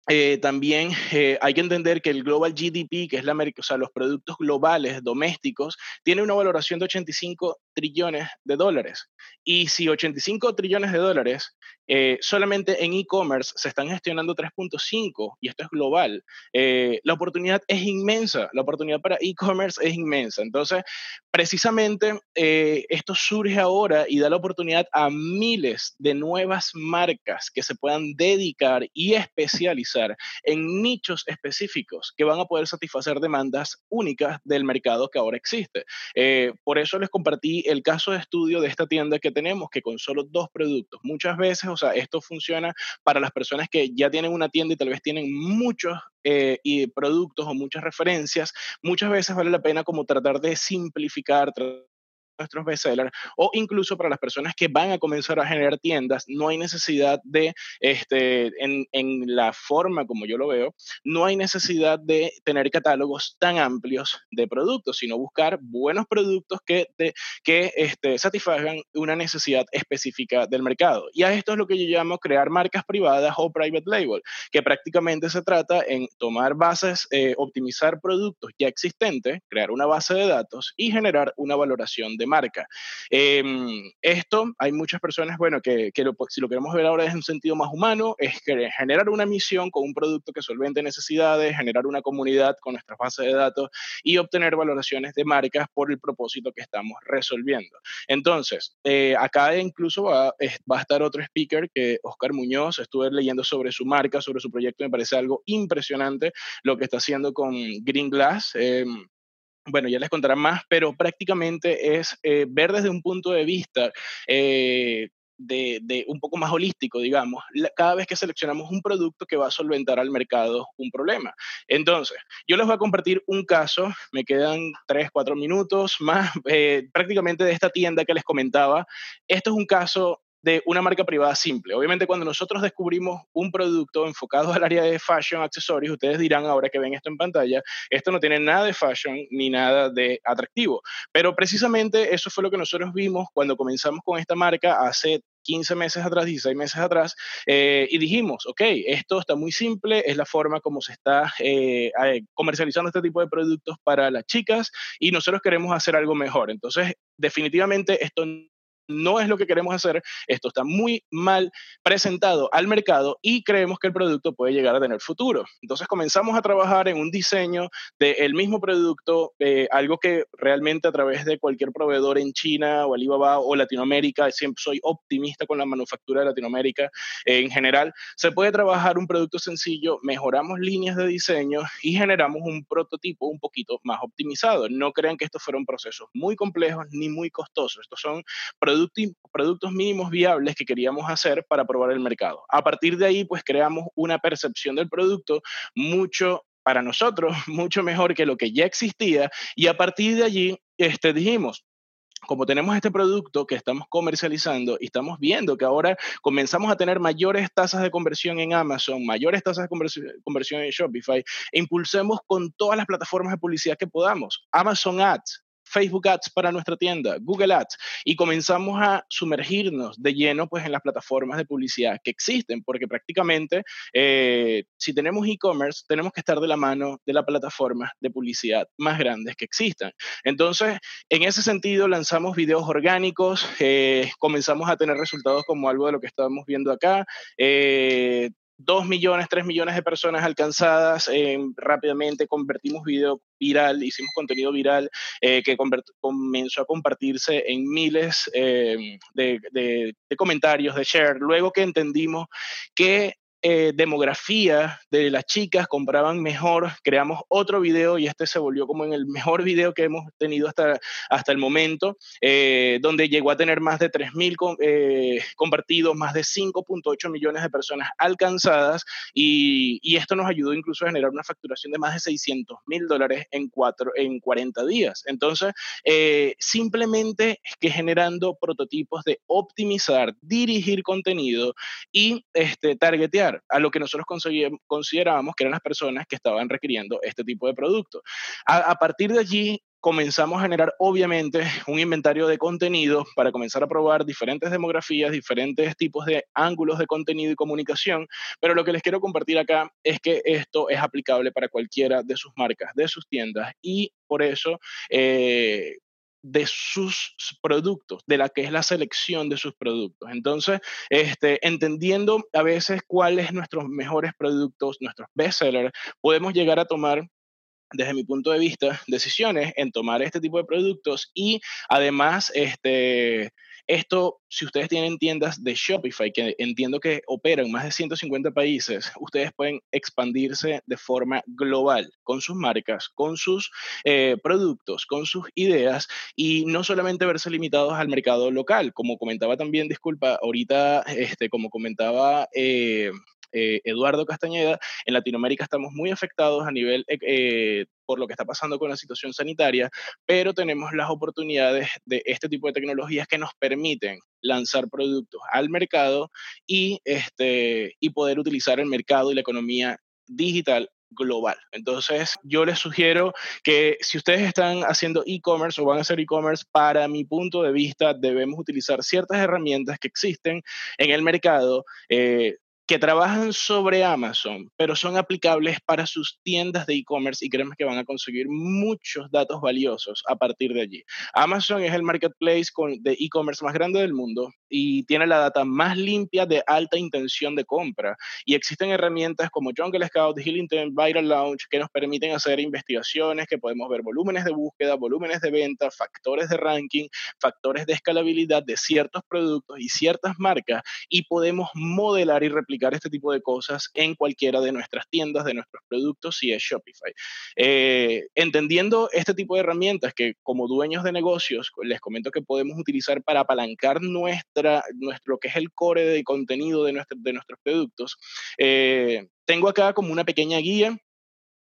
Speaker 4: eh, también hay que entender que el Global GDP, que es la o sea, los productos globales domésticos, tiene una valoración de 85 trillones de dólares. Y si 85 trillones de dólares eh, solamente en e-commerce se están gestionando 3.5, y esto es global, la oportunidad es inmensa, la oportunidad para e-commerce es inmensa. Entonces, precisamente esto surge ahora y da la oportunidad a miles de nuevas marcas que se puedan dedicar y especializar en nichos específicos que van a poder satisfacer demandas únicas del mercado que ahora existe. Eh, por eso les compartí el caso de estudio de esta tienda que tenemos, que con solo dos productos, muchas veces, o sea, esto funciona para las personas que ya tienen una tienda y tal vez tienen muchos eh, y productos o muchas referencias, muchas veces vale la pena como tratar de simplificar, nuestros bestsellers o incluso para las personas que van a comenzar a generar tiendas, no hay necesidad de, este, en, en la forma como yo lo veo, no hay necesidad de tener catálogos tan amplios de productos, sino buscar buenos productos que, que este, satisfagan una necesidad específica del mercado. Y a esto es lo que yo llamo crear marcas privadas o private label, que prácticamente se trata en tomar bases, eh, optimizar productos ya existentes, crear una base de datos y generar una valoración de marca. Em, esto, hay muchas personas, bueno, que, si lo queremos ver ahora es un sentido más humano, es que generar una misión con un producto que solvente necesidades, generar una comunidad con nuestras bases de datos y obtener valoraciones de marcas por el propósito que estamos resolviendo. Entonces, eh, acá incluso va, va, a estar otro speaker que Oscar Muñoz, estuve leyendo sobre su marca, sobre su proyecto, me parece algo impresionante lo que está haciendo con Green Glass. Em, bueno, ya les contarán más, pero prácticamente es eh, ver desde un punto de vista eh, de, un poco más holístico, digamos, cada vez que seleccionamos un producto que va a solventar al mercado un problema. Entonces, yo les voy a compartir un caso, me quedan tres, cuatro minutos más eh, prácticamente de esta tienda que les comentaba. Esto es un caso de una marca privada simple. Obviamente cuando nosotros descubrimos un producto enfocado al área de fashion, accesorios, ustedes dirán ahora que ven esto en pantalla, esto no tiene nada de fashion ni nada de atractivo. Pero precisamente eso fue lo que nosotros vimos cuando comenzamos con esta marca hace 15 meses atrás, 16 meses atrás, eh, y dijimos, ok, esto está muy simple, es la forma como se está eh, comercializando este tipo de productos para las chicas y nosotros queremos hacer algo mejor. Entonces, definitivamente esto no es lo que queremos hacer, esto está muy mal presentado al mercado y creemos que el producto puede llegar a tener futuro. Entonces comenzamos a trabajar en un diseño del mismo producto, eh, algo que realmente a través de cualquier proveedor en China o Alibaba o Latinoamérica, siempre soy optimista con la manufactura de Latinoamérica en general, se puede trabajar un producto sencillo, mejoramos líneas de diseño y generamos un prototipo un poquito más optimizado. No crean que estos fueron procesos muy complejos ni muy costosos, estos son productos productos mínimos viables que queríamos hacer para probar el mercado. A partir de ahí, pues creamos una percepción del producto mucho para nosotros, mucho mejor que lo que ya existía y a partir de allí este, dijimos, como tenemos este producto que estamos comercializando y estamos viendo que ahora comenzamos a tener mayores tasas de conversión en Amazon, mayores tasas de conversión en Shopify, impulsemos con todas las plataformas de publicidad que podamos. Amazon Ads, Facebook Ads para nuestra tienda, Google Ads, y comenzamos a sumergirnos de lleno pues, en las plataformas de publicidad que existen, porque prácticamente eh, si tenemos e-commerce, tenemos que estar de la mano de las plataformas de publicidad más grandes que existan. Entonces, en ese sentido, lanzamos videos orgánicos, eh, comenzamos a tener resultados como algo de lo que estábamos viendo acá. Eh, 2 millones, 3 millones de personas alcanzadas, eh, rápidamente convertimos video viral, hicimos contenido viral eh, que comenzó a compartirse en miles eh, de, de, comentarios, de share, luego que entendimos que eh, demografía de las chicas, compraban mejor, creamos otro video y este se volvió como en el mejor video que hemos tenido hasta, hasta el momento, eh, donde llegó a tener más de 3.000 eh, compartidos, más de 5.8 millones de personas alcanzadas y, y, esto nos ayudó incluso a generar una facturación de más de 600 mil dólares en, cuatro, en 40 días. Entonces, simplemente es que generando prototipos de optimizar, dirigir contenido y este, targetear a lo que nosotros considerábamos que eran las personas que estaban requiriendo este tipo de producto. A, partir de allí, comenzamos a generar obviamente un inventario de contenido para comenzar a probar diferentes demografías, diferentes tipos de ángulos de contenido y comunicación, pero lo que les quiero compartir acá es que esto es aplicable para cualquiera de sus marcas, de sus tiendas y por eso eh, de sus productos, de la que es la selección de sus productos. Entonces, este, entendiendo a veces cuáles nuestros mejores productos, nuestros bestsellers, podemos llegar a tomar desde mi punto de vista, decisiones en tomar este tipo de productos y además este, esto, si ustedes tienen tiendas de Shopify, que entiendo que operan más de 150 países, ustedes pueden expandirse de forma global con sus marcas, con sus eh, productos, con sus ideas y no solamente verse limitados al mercado local. Como comentaba también, disculpa, ahorita, este, como comentaba eh, eh, Eduardo Castañeda, en Latinoamérica estamos muy afectados a nivel eh, eh, por lo que está pasando con la situación sanitaria, pero tenemos las oportunidades de este tipo de tecnologías que nos permiten lanzar productos al mercado y, este, y poder utilizar el mercado y la economía digital global. Entonces, yo les sugiero que si ustedes están haciendo e-commerce o van a hacer e-commerce, para mi punto de vista, debemos utilizar ciertas herramientas que existen en el mercado que trabajan sobre Amazon, pero son aplicables para sus tiendas de e-commerce y creemos que van a conseguir muchos datos valiosos a partir de allí. Amazon es el marketplace de e-commerce más grande del mundo, y tiene la data más limpia de alta intención de compra. Y existen herramientas como Jungle Scout, Hillington, Viral Launch que nos permiten hacer investigaciones, que podemos ver volúmenes de búsqueda, volúmenes de venta, factores de ranking, factores de escalabilidad de ciertos productos y ciertas marcas y podemos modelar y replicar este tipo de cosas en cualquiera de nuestras tiendas, de nuestros productos, si es Shopify. Eh, entendiendo este tipo de herramientas que como dueños de negocios les comento que podemos utilizar para apalancar nuestra, nuestro que es el core de contenido de, de nuestros productos, eh, tengo acá como una pequeña guía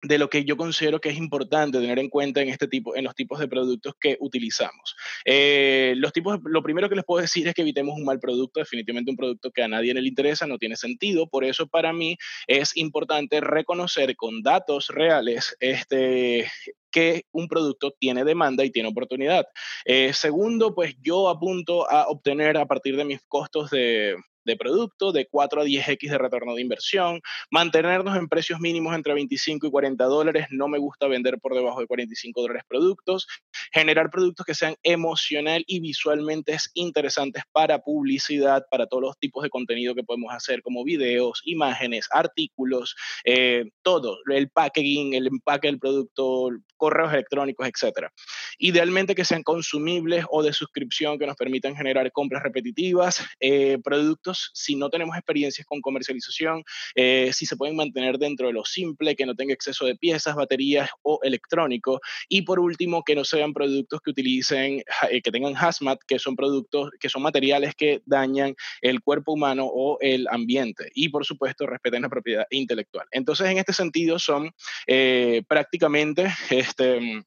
Speaker 4: de lo que yo considero que es importante tener en cuenta en este tipo, en los tipos de productos que utilizamos. Eh, los tipos, lo primero que les puedo decir es que evitemos un mal producto, definitivamente un producto que a nadie le interesa, no tiene sentido. Por eso para mí es importante reconocer con datos reales este, que un producto tiene demanda y tiene oportunidad. Eh, segundo, pues yo apunto a obtener a partir de mis costos de, de producto, de 4 a 10x de retorno de inversión, mantenernos en precios mínimos entre 25 y 40 dólares, no me gusta vender por debajo de 45 dólares productos, generar productos que sean emocional y visualmente interesantes para publicidad, para todos los tipos de contenido que podemos hacer, como videos, imágenes, artículos, eh, todo, el packaging, el empaque del producto, correos electrónicos, etcétera. Idealmente que sean consumibles o de suscripción que nos permitan generar compras repetitivas, eh, productos si no tenemos experiencias con comercialización, eh, si se pueden mantener dentro de lo simple, que no tenga exceso de piezas, baterías o electrónico. Y por último, que no sean productos que utilicen, eh, que tengan hazmat, que son productos, que son materiales que dañan el cuerpo humano o el ambiente. Y por supuesto, respeten la propiedad intelectual. Entonces, en este sentido, son prácticamente este,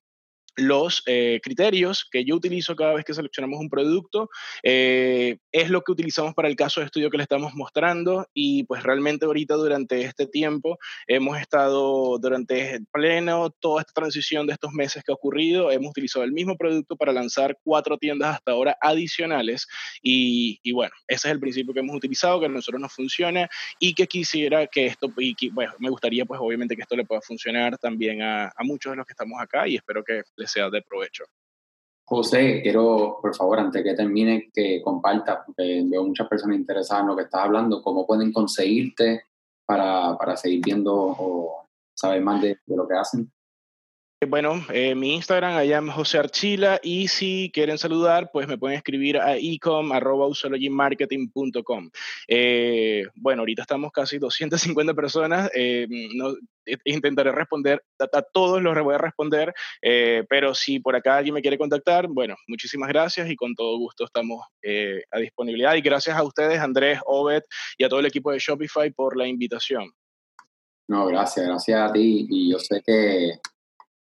Speaker 4: los eh, criterios que yo utilizo cada vez que seleccionamos un producto eh, es lo que utilizamos para el caso de estudio que le estamos mostrando y pues realmente ahorita durante este tiempo hemos estado durante pleno toda esta transición de estos meses que ha ocurrido, hemos utilizado el mismo producto para lanzar cuatro tiendas hasta ahora adicionales y, bueno, ese es el principio que hemos utilizado, que a nosotros nos funciona y que quisiera que esto, y bueno, me gustaría pues obviamente que esto le pueda funcionar también a, a muchos de los que estamos acá y espero que les sea de provecho.
Speaker 2: José, quiero, por favor, antes que termine, que compartas, porque veo muchas personas interesadas en lo que estás hablando, cómo pueden conseguirte para, para seguir viendo o saber más de, de lo que hacen.
Speaker 4: Bueno, eh, mi Instagram, allá es José Archila, y si quieren saludar, pues me pueden escribir a ecom.usologymarketing.com. Eh, bueno, ahorita estamos casi 250 personas, eh, no, intentaré responder, a, todos los voy a responder, pero si por acá alguien me quiere contactar, bueno, muchísimas gracias y con todo gusto estamos a disponibilidad. Y gracias a ustedes, Andrés, Obed y a todo el equipo de Shopify por la invitación.
Speaker 2: No, gracias, gracias a ti. Y yo sé que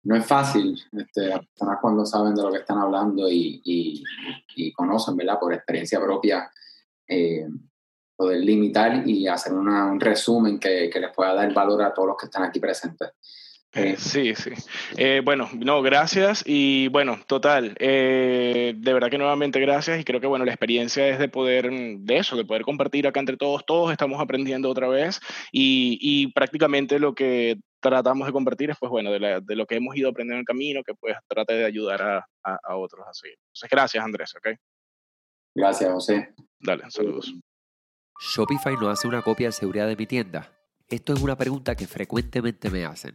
Speaker 2: no es fácil, este, las personas cuando saben de lo que están hablando y, conocen, ¿verdad? Por experiencia propia, eh, poder limitar y hacer un resumen que, les pueda dar valor a todos los que están aquí presentes.
Speaker 4: Eh, sí, sí. Eh, bueno, no, gracias y bueno, total, eh, de verdad que nuevamente gracias y creo que bueno, la experiencia es de poder, mm, de eso, de poder compartir acá entre todos, todos estamos aprendiendo otra vez y, y prácticamente lo que tratamos de compartir es pues bueno, de, de, lo que hemos ido aprendiendo en el camino, que pues trate de ayudar a, a, a otros a seguir. Entonces, gracias Andrés, ¿ok?
Speaker 2: Gracias, José.
Speaker 4: Dale, saludos.
Speaker 5: Shopify no hace una copia de seguridad de mi tienda. Esto es una pregunta que frecuentemente me hacen.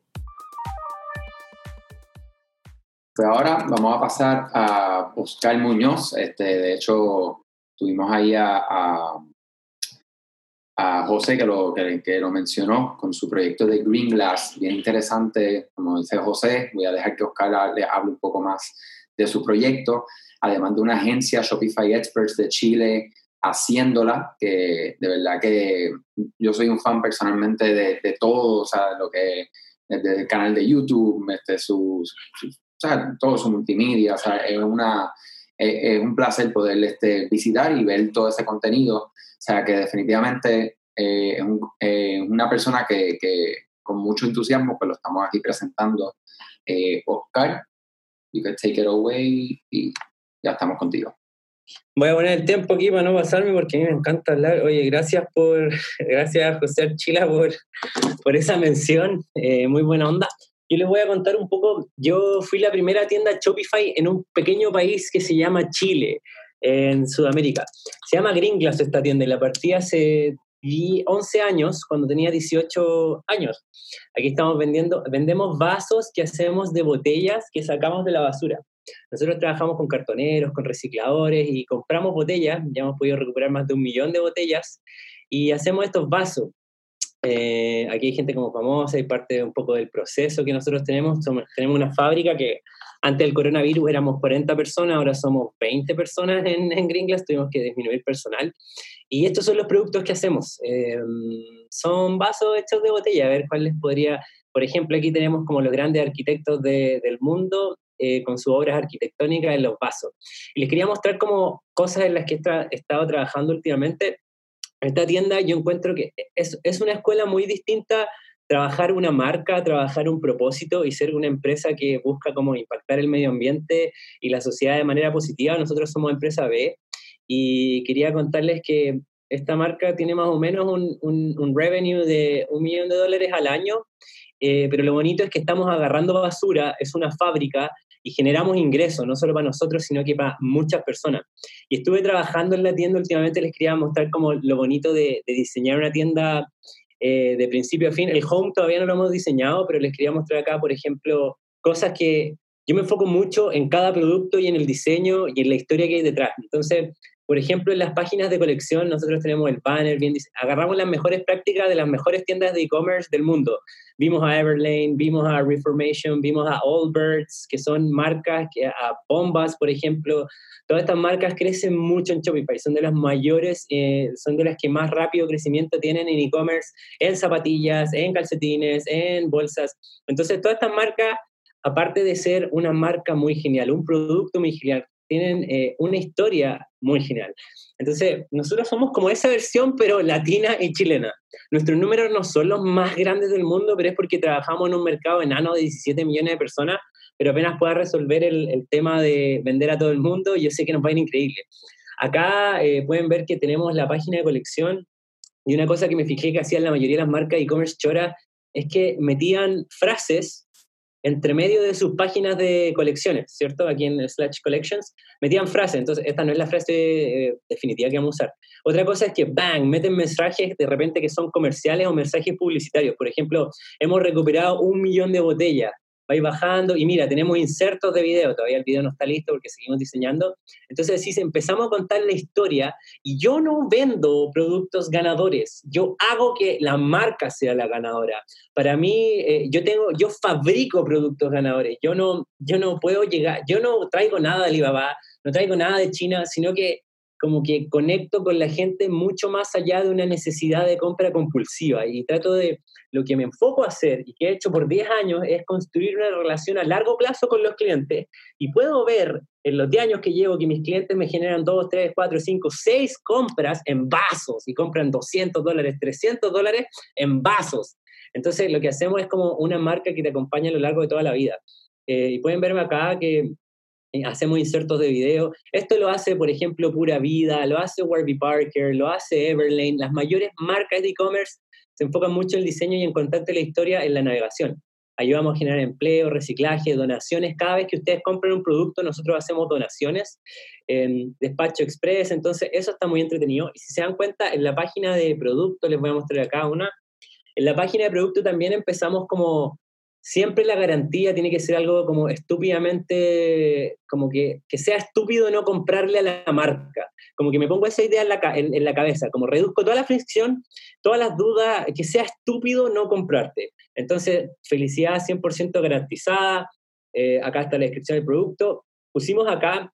Speaker 2: Pues ahora vamos a pasar a Oscar Muñoz. Este, de hecho, tuvimos ahí a, José que lo, que, lo mencionó con su proyecto de Green Glass. Bien interesante, como dice José. Voy a dejar que Oscar le hable un poco más de su proyecto además de una agencia Shopify Experts de Chile haciéndola, que de verdad que yo soy un fan personalmente de, todo, o sea, lo que desde el canal de YouTube, este, su, sea, todo su multimedia, o sea, es, una, es, un placer poder este, visitar y ver todo ese contenido, o sea, que definitivamente eh, es, una persona que, que, con mucho entusiasmo pues lo estamos aquí presentando. Eh, Oscar, you can take it away y ya estamos contigo.
Speaker 6: Voy a poner el tiempo aquí para no pasarme porque a mí me encanta hablar. Oye, gracias por, gracias José Archila por, por esa mención, eh, muy buena onda. Yo les voy a contar un poco, yo fui la primera tienda Shopify en un pequeño país que se llama Chile, en Sudamérica. Se llama Green Glass esta tienda y la partí hace 11 años, cuando tenía 18 años. Aquí estamos vendiendo, vendemos vasos que hacemos de botellas que sacamos de la basura. Nosotros trabajamos con cartoneros, con recicladores y compramos botellas, ya hemos podido recuperar más de un millón de botellas y hacemos estos vasos. Eh, aquí hay gente como famosa y parte un poco del proceso que nosotros tenemos. tenemos una fábrica que antes del coronavirus éramos 40 personas, ahora somos 20 personas en, en Green tuvimos que disminuir personal. Y estos son los productos que hacemos. Eh, son vasos hechos de botella, a ver cuál les podría... Por ejemplo, aquí tenemos como los grandes arquitectos del mundo eh, con sus obras arquitectónicas en los vasos. Y les quería mostrar como cosas en las que he estado trabajando últimamente. Esta tienda yo encuentro que es, es una escuela muy distinta trabajar una marca, trabajar un propósito y ser una empresa que busca como impactar el medio ambiente y la sociedad de manera positiva. Nosotros somos empresa B y quería contarles que esta marca tiene más o menos un, un, revenue de un millón de dólares al año, eh, pero lo bonito es que estamos agarrando basura, es una fábrica y generamos ingresos, no solo para nosotros, sino que para muchas personas. Y estuve trabajando en la tienda, últimamente les quería mostrar como lo bonito de, diseñar una tienda eh, de principio a fin. El home todavía no lo hemos diseñado, pero les quería mostrar acá, por ejemplo, cosas que yo me enfoco mucho en cada producto y en el diseño y en la historia que hay detrás. Entonces, por ejemplo, en las páginas de colección nosotros tenemos el banner, bien, agarramos las mejores prácticas de las mejores tiendas de e-commerce del mundo. Vimos a Everlane, vimos a Reformation, vimos a Allbirds, que son marcas, que, a Bombas, por ejemplo. Todas estas marcas crecen mucho en Shopify, son de las mayores, eh, son de las que más rápido crecimiento tienen en e-commerce, en zapatillas, en calcetines, en bolsas. Entonces, todas estas marcas aparte de ser una marca muy genial, un producto muy genial, tienen eh, una historia muy genial. Entonces, nosotros somos como esa versión, pero latina y chilena. Nuestros números no son los más grandes del mundo, pero es porque trabajamos en un mercado enano de 17 millones de personas, pero apenas pueda resolver el, tema de vender a todo el mundo, yo sé que nos va a ir increíble. Acá eh, pueden ver que tenemos la página de colección y una cosa que me fijé que hacían la mayoría de las marcas e-commerce chora es que metían frases entre medio de sus páginas de colecciones, ¿cierto? Aquí en Slash Collections, metían frases, entonces esta no es la frase eh, definitiva que vamos a usar. Otra cosa es que, bang, meten mensajes de repente que son comerciales o mensajes publicitarios. Por ejemplo, hemos recuperado un millón de botellas va bajando y mira, tenemos insertos de video, todavía el video no está listo porque seguimos diseñando. Entonces, si empezamos a contar la historia y yo no vendo productos ganadores, yo hago que la marca sea la ganadora. Para mí, eh, yo tengo, yo fabrico productos ganadores, yo no, yo no puedo llegar, yo no traigo nada de Alibaba, no traigo nada de China, sino que como que conecto con la gente mucho más allá de una necesidad de compra compulsiva y trato de, lo que me enfoco a hacer y que he hecho por 10 años es construir una relación a largo plazo con los clientes y puedo ver en los 10 años que llevo que mis clientes me generan 2, 3, 4, 5, 6 compras en vasos y compran 200 dólares, 300 dólares en vasos. Entonces lo que hacemos es como una marca que te acompaña a lo largo de toda la vida. Eh, y pueden verme acá que hacemos insertos de video. Esto lo hace, por ejemplo, Pura Vida, lo hace Warby Parker, lo hace Everlane, las mayores marcas de e-commerce se enfocan mucho en el diseño y en contarte la historia en la navegación. Ayudamos a generar empleo, reciclaje, donaciones. Cada vez que ustedes compren un producto, nosotros hacemos donaciones en despacho express. Entonces, eso está muy entretenido. Y si se dan cuenta, en la página de producto, les voy a mostrar acá una. En la página de producto también empezamos como siempre la garantía tiene que ser algo como estúpidamente, como que, que sea estúpido no comprarle a la marca. Como que me pongo esa idea en la, en, la cabeza, como reduzco toda la fricción, todas las dudas, que sea estúpido no comprarte. Entonces, felicidad 100% garantizada. Eh, acá está la descripción del producto. Pusimos acá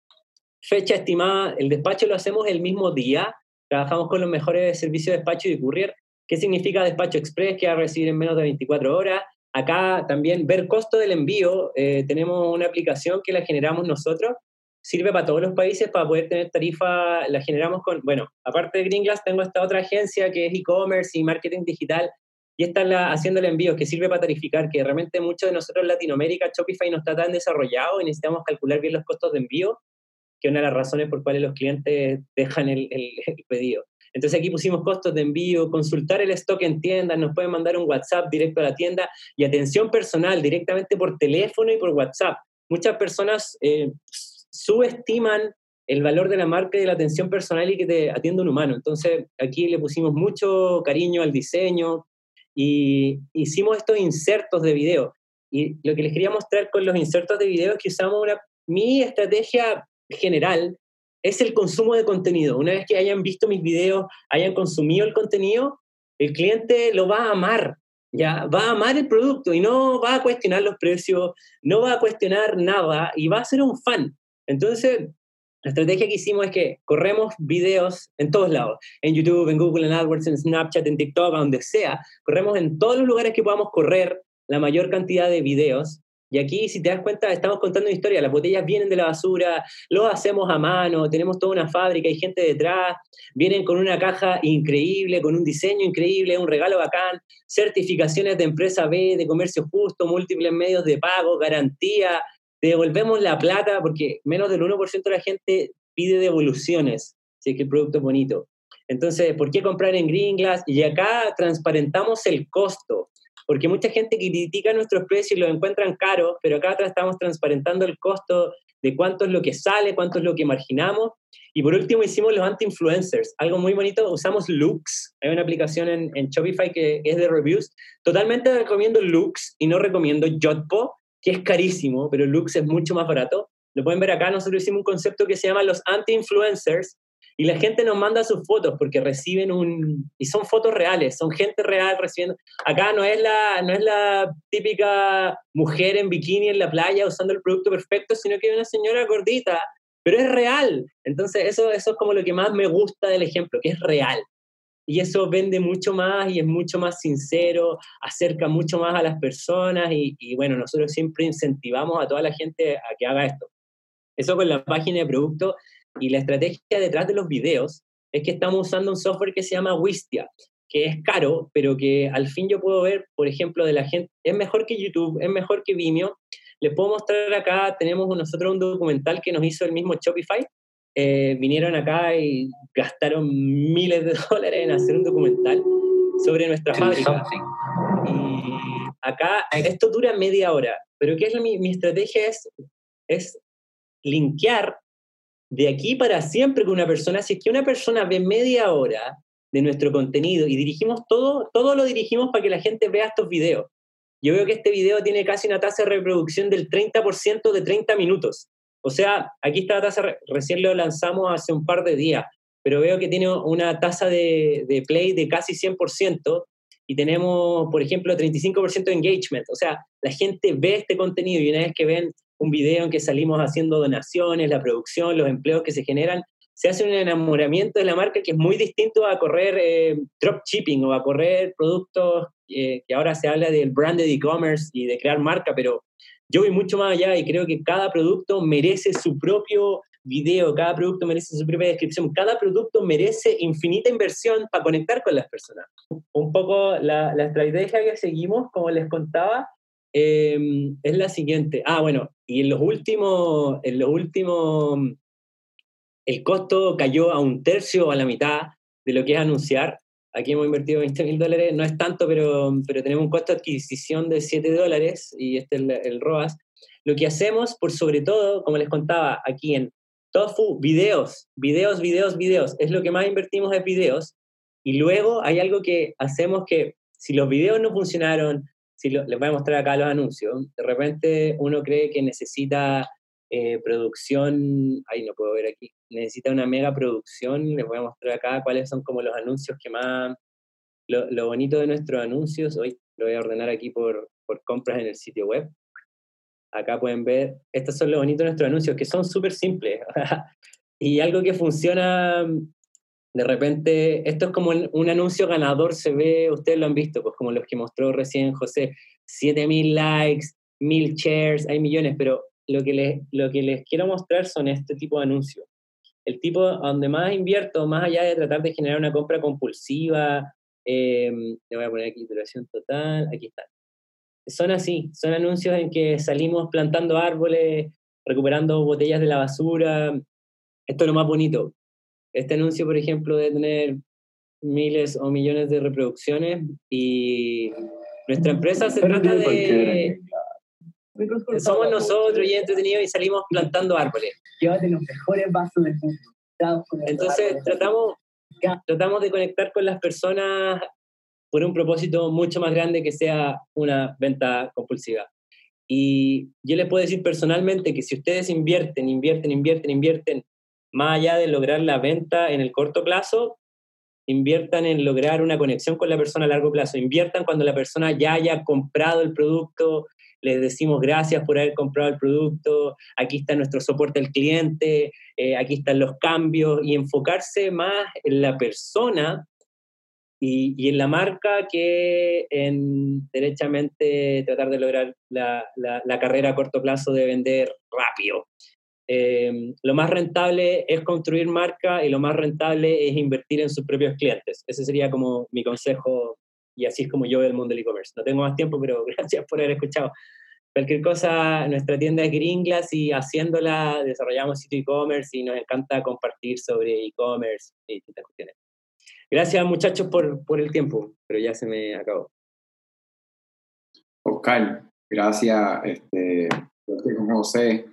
Speaker 6: fecha estimada. El despacho lo hacemos el mismo día. Trabajamos con los mejores servicios de despacho y courier. ¿Qué significa despacho express? Que va a recibir en menos de 24 horas. Acá también ver costo del envío, eh, tenemos una aplicación que la generamos nosotros, sirve para todos los países para poder tener tarifa, la generamos con, bueno, aparte de Greenglass tengo esta otra agencia que es e-commerce y marketing digital y está la, haciendo el envío que sirve para tarificar, que realmente muchos de nosotros en Latinoamérica, Shopify no está tan desarrollado y necesitamos calcular bien los costos de envío, que es una de las razones por cuales los clientes dejan el pedido. Entonces aquí pusimos costos de envío, consultar el stock en tiendas, nos pueden mandar un WhatsApp directo a la tienda y atención personal directamente por teléfono y por WhatsApp. Muchas personas eh, subestiman el valor de la marca y de la atención personal y que te atienda un humano. Entonces aquí le pusimos mucho cariño al diseño y hicimos estos insertos de video. Y lo que les quería mostrar con los insertos de video es que usamos una, mi estrategia general es el consumo de contenido. Una vez que hayan visto mis videos, hayan consumido el contenido, el cliente lo va a amar, ya va a amar el producto y no va a cuestionar los precios, no va a cuestionar nada y va a ser un fan. Entonces, la estrategia que hicimos es que corremos videos en todos lados, en YouTube, en Google, en AdWords, en Snapchat, en TikTok, a donde sea. Corremos en todos los lugares que podamos correr la mayor cantidad de videos y aquí, si te das cuenta, estamos contando una historia. Las botellas vienen de la basura, lo hacemos a mano, tenemos toda una fábrica, hay gente detrás, vienen con una caja increíble, con un diseño increíble, un regalo bacán, certificaciones de empresa B, de comercio justo, múltiples medios de pago, garantía, devolvemos la plata, porque menos del 1% de la gente pide devoluciones, si que el producto es bonito. Entonces, ¿por qué comprar en Green Glass? Y acá transparentamos el costo porque mucha gente critica nuestros precios y los encuentran caros, pero acá atrás estamos transparentando el costo de cuánto es lo que sale, cuánto es lo que marginamos. Y por último hicimos los anti-influencers, algo muy bonito, usamos Lux, hay una aplicación en, Shopify que es de reviews. Totalmente recomiendo Lux y no recomiendo Jotpo, que es carísimo, pero Lux es mucho más barato. Lo pueden ver acá, nosotros hicimos un concepto que se llama los anti-influencers, y la gente nos manda sus fotos porque reciben un... Y son fotos reales, son gente real recibiendo... Acá no es la, no es la típica mujer en bikini en la playa usando el producto perfecto, sino que es una señora gordita, pero es real. Entonces eso, eso es como lo que más me gusta del ejemplo, que es real. Y eso vende mucho más y es mucho más sincero, acerca mucho más a las personas y, y bueno, nosotros siempre incentivamos a toda la gente a que haga esto. Eso con la página de producto y la estrategia detrás de los videos es que estamos usando un software que se llama Wistia, que es caro, pero que al fin yo puedo ver, por ejemplo, de la gente, es mejor que YouTube, es mejor que Vimeo. Les puedo mostrar acá, tenemos nosotros un documental que nos hizo el mismo Shopify. Eh, vinieron acá y gastaron miles de dólares en hacer un documental sobre nuestra fábrica. Y acá, esto dura media hora, pero ¿qué es mi, mi estrategia? Es, es linkear de aquí para siempre con una persona, si es que una persona ve media hora de nuestro contenido y dirigimos todo, todo lo dirigimos para que la gente vea estos videos. Yo veo que este video tiene casi una tasa de reproducción del 30% de 30 minutos. O sea, aquí está la tasa, recién lo lanzamos hace un par de días, pero veo que tiene una tasa de, de play de casi 100% y tenemos, por ejemplo, 35% de engagement. O sea, la gente ve este contenido y una vez que ven un video en que salimos haciendo donaciones, la producción, los empleos que se generan, se hace un enamoramiento de la marca que es muy distinto a correr eh, dropshipping o a correr productos eh, que ahora se habla del branded e-commerce y de crear marca, pero yo voy mucho más allá y creo que cada producto merece su propio video, cada producto merece su propia descripción, cada producto merece infinita inversión para conectar con las personas. Un poco la, la estrategia que seguimos, como les contaba, Em, es la siguiente. Ah, bueno, y en los últimos, en los últimos, el costo cayó a un tercio o a la mitad de lo que es anunciar. aquí hemos invertido 20 mil dólares, no es tanto, pero, pero tenemos un costo de adquisición de 7 dólares y este es el, el ROAS. Lo que hacemos, por sobre todo, como les contaba aquí en Tofu, videos, videos, videos, videos, es lo que más invertimos en videos. Y luego hay algo que hacemos que si los videos no funcionaron, si les voy a mostrar acá los anuncios, de repente uno cree que necesita eh, producción, ahí no puedo ver aquí, necesita una mega producción, les voy a mostrar acá cuáles son como los anuncios que más, lo, bonito de nuestros anuncios, hoy lo voy a ordenar aquí por, por compras en el sitio web. Acá pueden ver, estos son los bonitos de nuestros anuncios, que son súper simples. y algo que funciona de repente, esto es como un anuncio ganador, se ve, ustedes lo han visto, pues como los que mostró recién José, 7000 likes, 1000 shares, hay millones, pero lo que, les, lo que les quiero mostrar son este tipo de anuncios. El tipo donde más invierto, más allá de tratar de generar una compra compulsiva, eh, le voy a poner aquí duración total, aquí está. Son así, son anuncios en que salimos plantando árboles, recuperando botellas de la basura. Esto es lo más bonito. Este anuncio, por ejemplo, debe tener miles o millones de reproducciones y nuestra empresa se trata de somos nosotros y entretenidos y salimos plantando árboles.
Speaker 7: Llévate los mejores vasos del mundo.
Speaker 6: Entonces tratamos, tratamos de conectar con las personas por un propósito mucho más grande que sea una venta compulsiva. Y yo les puedo decir personalmente que si ustedes invierten, invierten, invierten, invierten, más allá de lograr la venta en el corto plazo, inviertan en lograr una conexión con la persona a largo plazo, inviertan cuando la persona ya haya comprado el producto, les decimos gracias por haber comprado el producto, aquí está nuestro soporte al cliente, eh, aquí están los cambios y enfocarse más en la persona y, en la marca que en derechamente tratar de lograr la, la, carrera a corto plazo de vender rápido. Eh, lo más rentable es construir marca y lo más rentable es invertir en sus propios clientes. Ese sería como mi consejo y así es como yo veo el mundo del e-commerce. No tengo más tiempo, pero gracias por haber escuchado. Cualquier cosa, nuestra tienda es Gringlas y haciéndola desarrollamos sitio e-commerce y nos encanta compartir sobre e-commerce y distintas cuestiones. Gracias muchachos por, por el tiempo, pero ya se me acabó.
Speaker 2: Oscar, gracias. Este, José,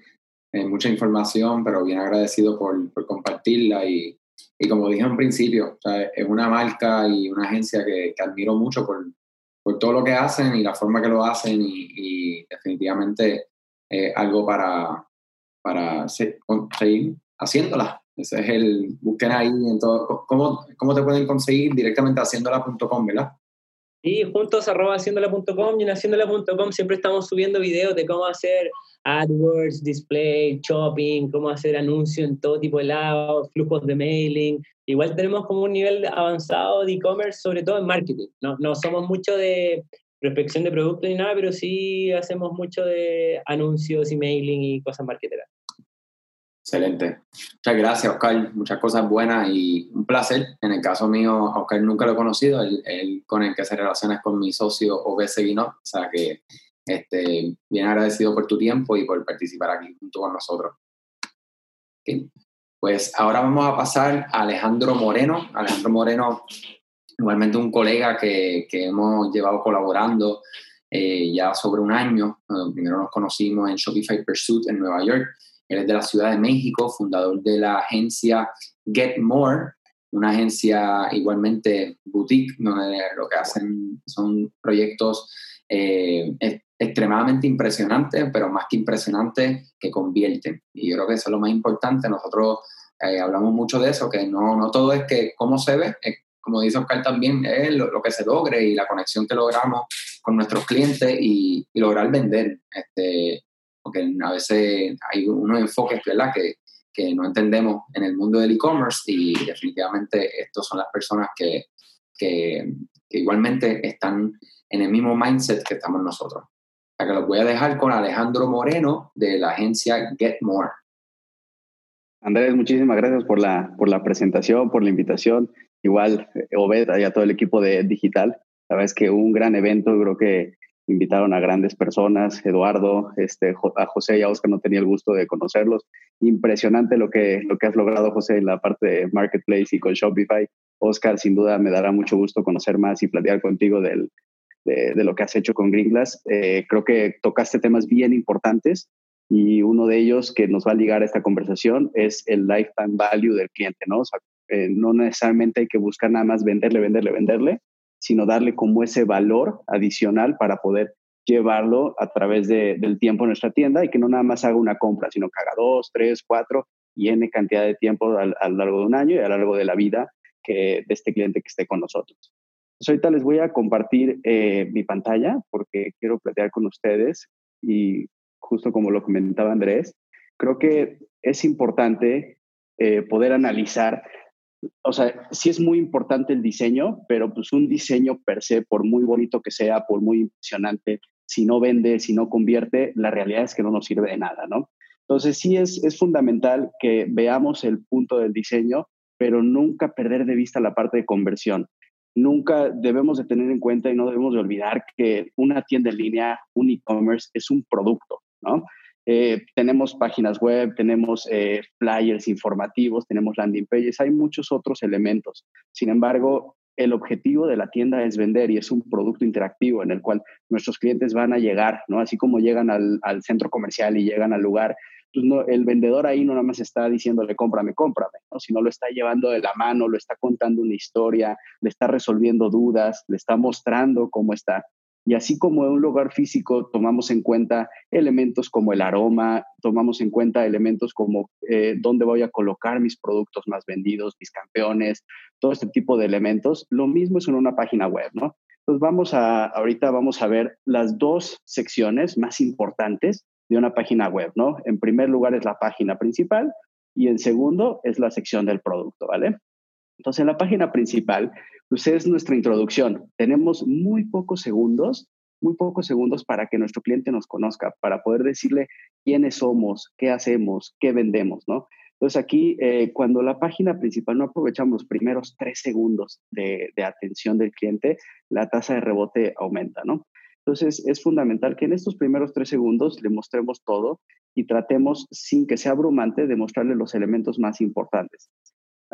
Speaker 2: eh, mucha información, pero bien agradecido por, por compartirla y, y, como dije en principio, es una marca y una agencia que, que admiro mucho por, por todo lo que hacen y la forma que lo hacen y, definitivamente eh, algo para, para seguir haciéndola. Ese es el, busquen ahí en todo, ¿cómo, cómo te pueden conseguir directamente haciéndola.com, ¿verdad?
Speaker 6: Sí, juntos arroba haciéndola.com y en haciéndola.com siempre estamos subiendo videos de cómo hacer AdWords, display, shopping, cómo hacer anuncios en todo tipo de lados, flujos de mailing. Igual tenemos como un nivel avanzado de e-commerce, sobre todo en marketing. No, no somos mucho de prospección de productos ni nada, pero sí hacemos mucho de anuncios y mailing y cosas marketeras.
Speaker 2: Excelente. Muchas gracias, Oscar. Muchas cosas buenas y un placer. En el caso mío, Oscar nunca lo he conocido. Él, con el que se relaciona es con mi socio OBS Guinot. O sea que este, bien agradecido por tu tiempo y por participar aquí junto con nosotros. Pues ahora vamos a pasar a Alejandro Moreno. Alejandro Moreno, igualmente un colega que, que hemos llevado colaborando eh, ya sobre un año. primero nos conocimos en Shopify Pursuit en Nueva York. Él es de la Ciudad de México, fundador de la agencia Get More, una agencia igualmente boutique, donde lo que hacen son proyectos eh, extremadamente impresionante, pero más que impresionante, que convierten. Y yo creo que eso es lo más importante. Nosotros eh, hablamos mucho de eso, que no, no todo es que cómo se ve, como dice Oscar también, es lo, que se logre y la conexión que logramos con nuestros clientes y, lograr vender. Este, porque a veces hay unos enfoques ¿verdad? Que, que no entendemos en el mundo del e-commerce y definitivamente estos son las personas que, que, que igualmente están en el mismo mindset que estamos nosotros que los voy a dejar con Alejandro Moreno de la agencia Get More.
Speaker 8: Andrés, muchísimas gracias por la, por la presentación, por la invitación. Igual, eh, Obed y a todo el equipo de Digital. La verdad es que un gran evento, creo que invitaron a grandes personas, Eduardo, este, a José y a Oscar no tenía el gusto de conocerlos. Impresionante lo que, lo que has logrado, José, en la parte de Marketplace y con Shopify. Oscar, sin duda me dará mucho gusto conocer más y platicar contigo del, de, lo que has hecho con Green Glass. Eh, creo que tocaste temas bien importantes y uno de ellos que nos va a ligar a esta conversación es el lifetime value del cliente, ¿no? Eh, no necesariamente hay que buscar nada más venderle, venderle, venderle, sino darle como ese valor adicional para poder llevarlo a través del tiempo en nuestra tienda y que no nada más haga una compra, sino que haga dos, tres, cuatro y N cantidad de tiempo a, lo largo de un año y a lo largo de la vida que, de este cliente que esté con nosotros. Entonces, ahorita les voy a compartir eh, mi pantalla porque quiero platicar con ustedes y justo como lo comentaba Andrés, creo que es importante eh, poder analizar o sea, sí es muy importante el diseño, pero pues un diseño per se, por muy bonito que sea, por muy impresionante, si no vende, si no convierte, la realidad es que no nos sirve de nada, ¿no? Entonces sí es, es fundamental que veamos el punto del diseño, pero nunca perder de vista la parte de conversión. Nunca debemos de tener en cuenta y no debemos de olvidar que una tienda en línea, un e-commerce, es un producto, ¿no? Eh, tenemos páginas web, tenemos eh, flyers informativos, tenemos landing pages, hay muchos otros elementos. Sin embargo, el objetivo de la tienda es vender y es un producto interactivo en el cual nuestros clientes van a llegar, ¿no? Así como llegan al, centro comercial y llegan al lugar, pues no, el vendedor ahí no nada más está diciéndole cómprame, cómprame, ¿no? sino lo está llevando de la mano, lo está contando una historia, le está resolviendo dudas, le está mostrando cómo está. Y así como en un lugar físico tomamos en cuenta elementos como el aroma, tomamos en cuenta elementos como eh, dónde voy a colocar mis productos más vendidos, mis campeones, todo este tipo de elementos, lo mismo es en una página web, ¿no? Entonces vamos a, ahorita vamos a ver las dos secciones más importantes de una página web, ¿no? En primer lugar es la página principal y en segundo es la sección del producto, ¿vale? Entonces en la página principal pues es nuestra introducción. Tenemos muy pocos segundos, muy pocos segundos para que nuestro cliente nos conozca, para poder decirle quiénes somos, qué hacemos, qué vendemos, ¿no? Entonces aquí, eh, cuando la página principal no aprovechamos los primeros tres segundos de, de, atención del cliente, la tasa de rebote aumenta, ¿no? Entonces es fundamental que en estos primeros tres segundos le mostremos todo y tratemos, sin que sea abrumante, de mostrarle los elementos más importantes.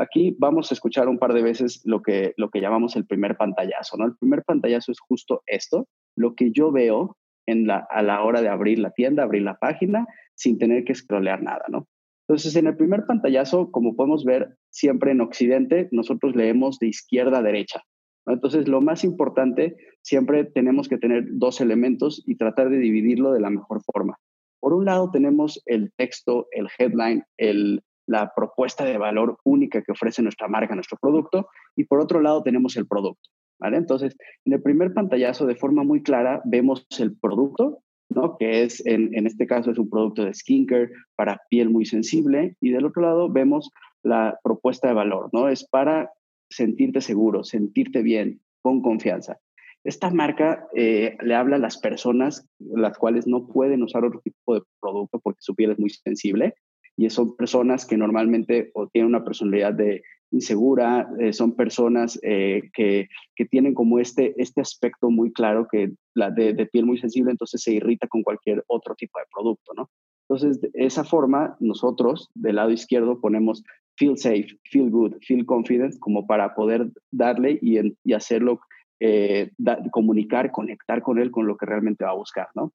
Speaker 8: Aquí vamos a escuchar un par de veces lo que, lo que llamamos el primer pantallazo, ¿no? El primer pantallazo es justo esto, lo que yo veo en la, a la hora de abrir la tienda, abrir la página, sin tener que scrollear nada, ¿no? Entonces, en el primer pantallazo, como podemos ver, siempre en Occidente, nosotros leemos de izquierda a derecha. Entonces, lo más importante, siempre tenemos que tener dos elementos y tratar de dividirlo de la mejor forma. Por un lado, tenemos el texto, el headline, el, la propuesta de valor única que ofrece nuestra marca, nuestro producto, y por otro lado tenemos el producto. ¿vale? Entonces, en el primer pantallazo, de forma muy clara, vemos el producto, ¿no? que es, en, en este caso, es un producto de skincare para piel muy sensible, y del otro lado vemos la propuesta de valor, ¿no? Es para sentirte seguro, sentirte bien, con confianza. Esta marca eh, le habla a las personas las cuales no pueden usar otro tipo de producto porque su piel es muy sensible y son personas que normalmente o tienen una personalidad de insegura, eh, son personas eh, que, que, tienen como este, este aspecto muy claro que la de, de, piel muy sensible, entonces se irrita con cualquier otro tipo de producto, ¿no? Entonces, de esa forma, nosotros del lado izquierdo ponemos feel safe, feel good, feel confident, como para poder darle y, y hacerlo, eh, comunicar, conectar con él con lo que realmente va a buscar, ¿no?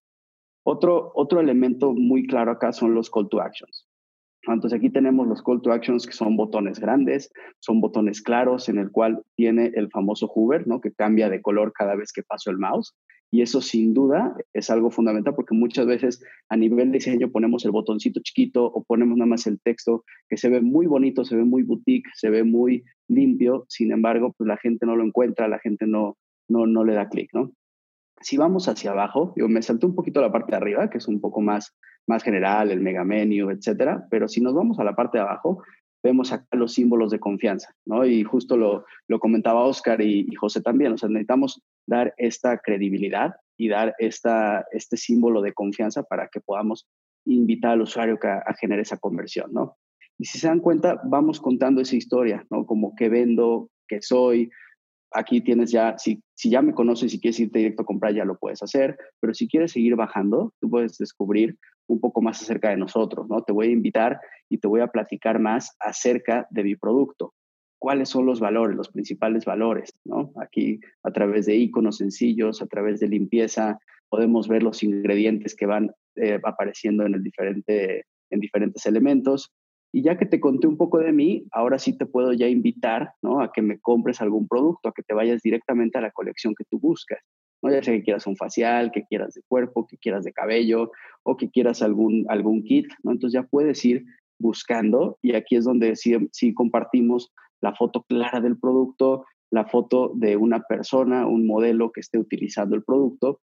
Speaker 8: Otro, otro elemento muy claro acá son los call to actions. Entonces aquí tenemos los call to actions que son botones grandes, son botones claros en el cual tiene el famoso hover, ¿no? Que cambia de color cada vez que paso el mouse. Y eso sin duda es algo fundamental porque muchas veces a nivel de diseño ponemos el botoncito chiquito o ponemos nada más el texto que se ve muy bonito, se ve muy boutique, se ve muy limpio. Sin embargo, pues la gente no lo encuentra, la gente no, no, no le da clic, ¿no? Si vamos hacia abajo, yo me salté un poquito la parte de arriba, que es un poco más más general, el mega menu, etcétera. Pero si nos vamos a la parte de abajo, vemos acá los símbolos de confianza, ¿no? Y justo lo, lo comentaba Oscar y, José también, o sea, necesitamos dar esta credibilidad y dar esta, este símbolo de confianza para que podamos invitar al usuario a, a generar esa conversión, ¿no? Y si se dan cuenta, vamos contando esa historia, ¿no? Como qué vendo, qué soy, aquí tienes ya, si, si ya me conoces y quieres irte directo a comprar, ya lo puedes hacer, pero si quieres seguir bajando, tú puedes descubrir un poco más acerca de nosotros, ¿no? Te voy a invitar y te voy a platicar más acerca de mi producto. ¿Cuáles son los valores, los principales valores, ¿no? Aquí a través de iconos sencillos, a través de limpieza, podemos ver los ingredientes que van eh, apareciendo en, el diferente, en diferentes elementos. Y ya que te conté un poco de mí, ahora sí te puedo ya invitar ¿no? a que me compres algún producto, a que te vayas directamente a la colección que tú buscas. ¿no? Ya sea que quieras un facial, que quieras de cuerpo, que quieras de cabello o que quieras algún, algún kit. ¿no? Entonces ya puedes ir buscando y aquí es donde sí, sí compartimos la foto clara del producto, la foto de una persona, un modelo que esté utilizando el producto.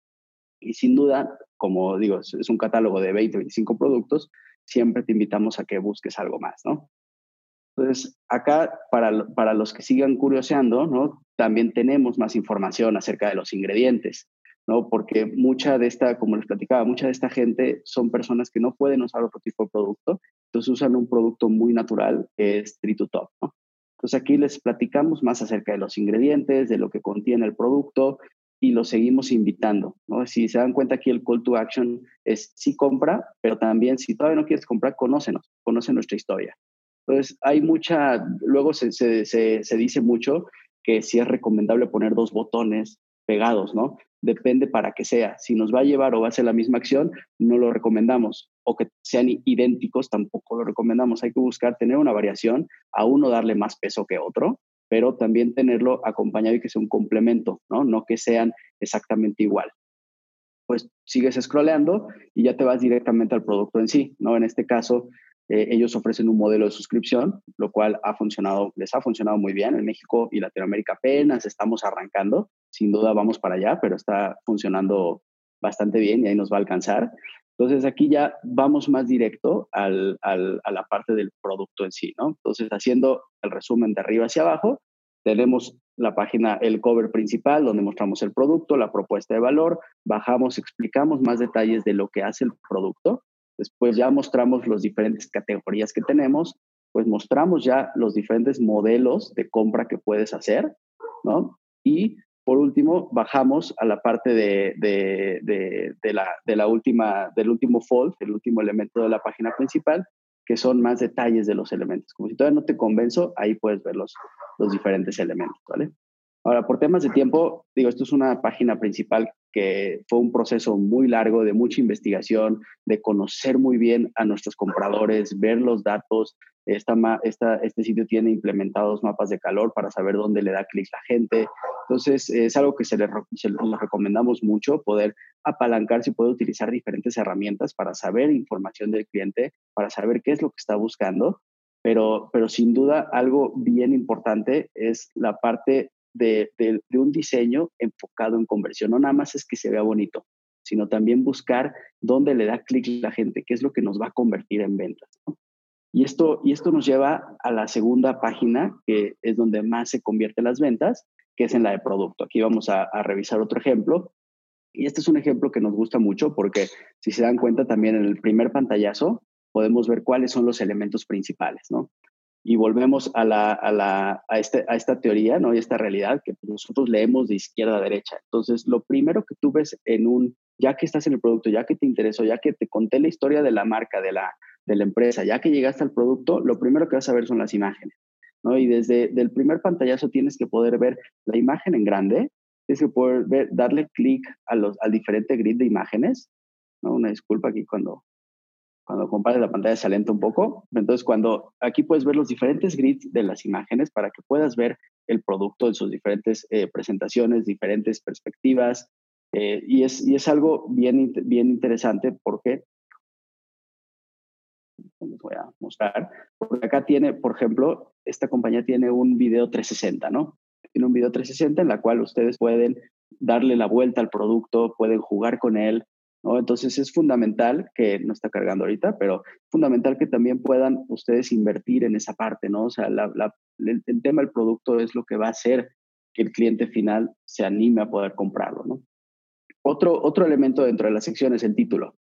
Speaker 8: Y sin duda, como digo, es un catálogo de 20, 25 productos, siempre te invitamos a que busques algo más, ¿no? Entonces, acá, para, para los que sigan curioseando, ¿no? También tenemos más información acerca de los ingredientes, ¿no? Porque mucha de esta, como les platicaba, mucha de esta gente son personas que no pueden usar otro tipo de producto, entonces usan un producto muy natural que es Tritutop, ¿no? Entonces aquí les platicamos más acerca de los ingredientes, de lo que contiene el producto y lo seguimos invitando. ¿no? Si se dan cuenta aquí el call to action es sí compra, pero también si todavía no quieres comprar, conócenos, conoce nuestra historia. Entonces hay mucha, luego se, dice mucho que si es recomendable poner dos botones pegados, ¿no? Depende para qué sea. Si nos va a llevar o va a ser la misma acción, no lo recomendamos. O que sean idénticos, tampoco lo recomendamos. Hay que buscar tener una variación, a uno darle más peso que otro, pero también tenerlo acompañado y que sea un complemento, ¿no? No que sean exactamente igual. Pues sigues scrolleando y ya te vas directamente al producto en sí, ¿no? En este caso, eh, ellos ofrecen un modelo de suscripción, lo cual ha funcionado, les ha funcionado muy bien. En México y Latinoamérica apenas estamos arrancando, sin duda vamos para allá, pero está funcionando bastante bien y ahí nos va a alcanzar. Entonces aquí ya vamos más directo al, al, a la parte del producto en sí, ¿no? Entonces haciendo el resumen de arriba hacia abajo, tenemos la página, el cover principal, donde mostramos el producto, la propuesta de valor, bajamos, explicamos más detalles de lo que hace el producto, después ya mostramos las diferentes categorías que tenemos, pues mostramos ya los diferentes modelos de compra que puedes hacer, ¿no? Y por último, bajamos a la parte de, la última, del último fold, el último elemento de la página principal, que son más detalles de los elementos. Como si todavía no te convenzo, ahí puedes ver los, los diferentes elementos, ¿vale? Ahora, por temas de tiempo, digo, esto es una página principal que fue un proceso muy largo de mucha investigación, de conocer muy bien a nuestros compradores, ver los datos. Esta, esta, este sitio tiene implementados mapas de calor para saber dónde le da clic la gente. Entonces, es algo que se le, se recomendamos mucho, poder apalancarse y poder utilizar diferentes herramientas para saber información del cliente, para saber qué es lo que está buscando. Pero, pero sin duda, algo bien importante es la parte de, un diseño enfocado en conversión. No nada más es que se vea bonito, sino también buscar dónde le da clic la gente, qué es lo que nos va a convertir en ventas. Y, esto, y esto nos lleva a la segunda página, que es donde más se convierten las ventas, que es en la de producto. Aquí vamos a, a revisar otro ejemplo. Y este es un ejemplo que nos gusta mucho porque si se dan cuenta también en el primer pantallazo podemos ver cuáles son los elementos principales, ¿no? Y volvemos a, la, a, la, a, este, a esta teoría ¿no? y esta realidad que nosotros leemos de izquierda a derecha. Entonces, lo primero que tú ves en un, ya que estás en el producto, ya que te interesó, ya que te conté la historia de la marca, de la, de la empresa, ya que llegaste al producto, lo primero que vas a ver son las imágenes. ¿no? Y desde el primer pantallazo tienes que poder ver la imagen en grande, tienes que poder darle clic al diferente grid de imágenes. ¿no? Una disculpa aquí cuando cuando compartes la pantalla se alenta un poco. Entonces, cuando aquí puedes ver los diferentes grids de las imágenes para que puedas ver el producto en sus diferentes eh, presentaciones, diferentes perspectivas. Eh, y, es, y es algo bien, bien interesante porque les voy a mostrar. Porque acá tiene, por ejemplo, esta compañía tiene un video 360, ¿no? Tiene un video 360 en la cual ustedes pueden darle la vuelta al producto, pueden jugar con él, entonces es fundamental que no está cargando ahorita, pero fundamental que también puedan ustedes invertir en esa parte, ¿no? O sea, el, tema del producto es lo que va a hacer que el cliente final se anime a poder comprarlo, ¿no? Otro, otro elemento dentro de la sección es el título.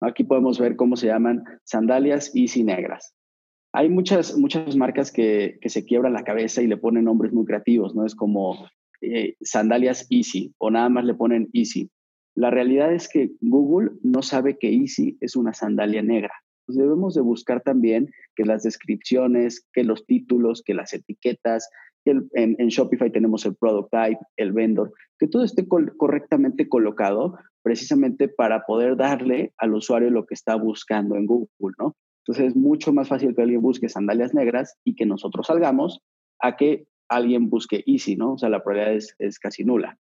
Speaker 8: Aquí podemos ver cómo se llaman sandalias Easy Negras. Hay muchas, muchas marcas que, que se quiebran la cabeza y le ponen nombres muy creativos, ¿no? Es como eh, sandalias Easy o nada más le ponen Easy. La realidad es que Google no sabe que Easy es una sandalia negra. Debemos de buscar también que las descripciones, que los títulos, que las etiquetas, que en, Shopify tenemos el product type, el vendor, que todo esté correctamente colocado precisamente para poder darle al usuario lo que está buscando en Google, ¿no? Entonces es mucho más fácil que alguien busque sandalias negras y que nosotros salgamos a que alguien busque easy, ¿no? O sea, la probabilidad es, casi nula.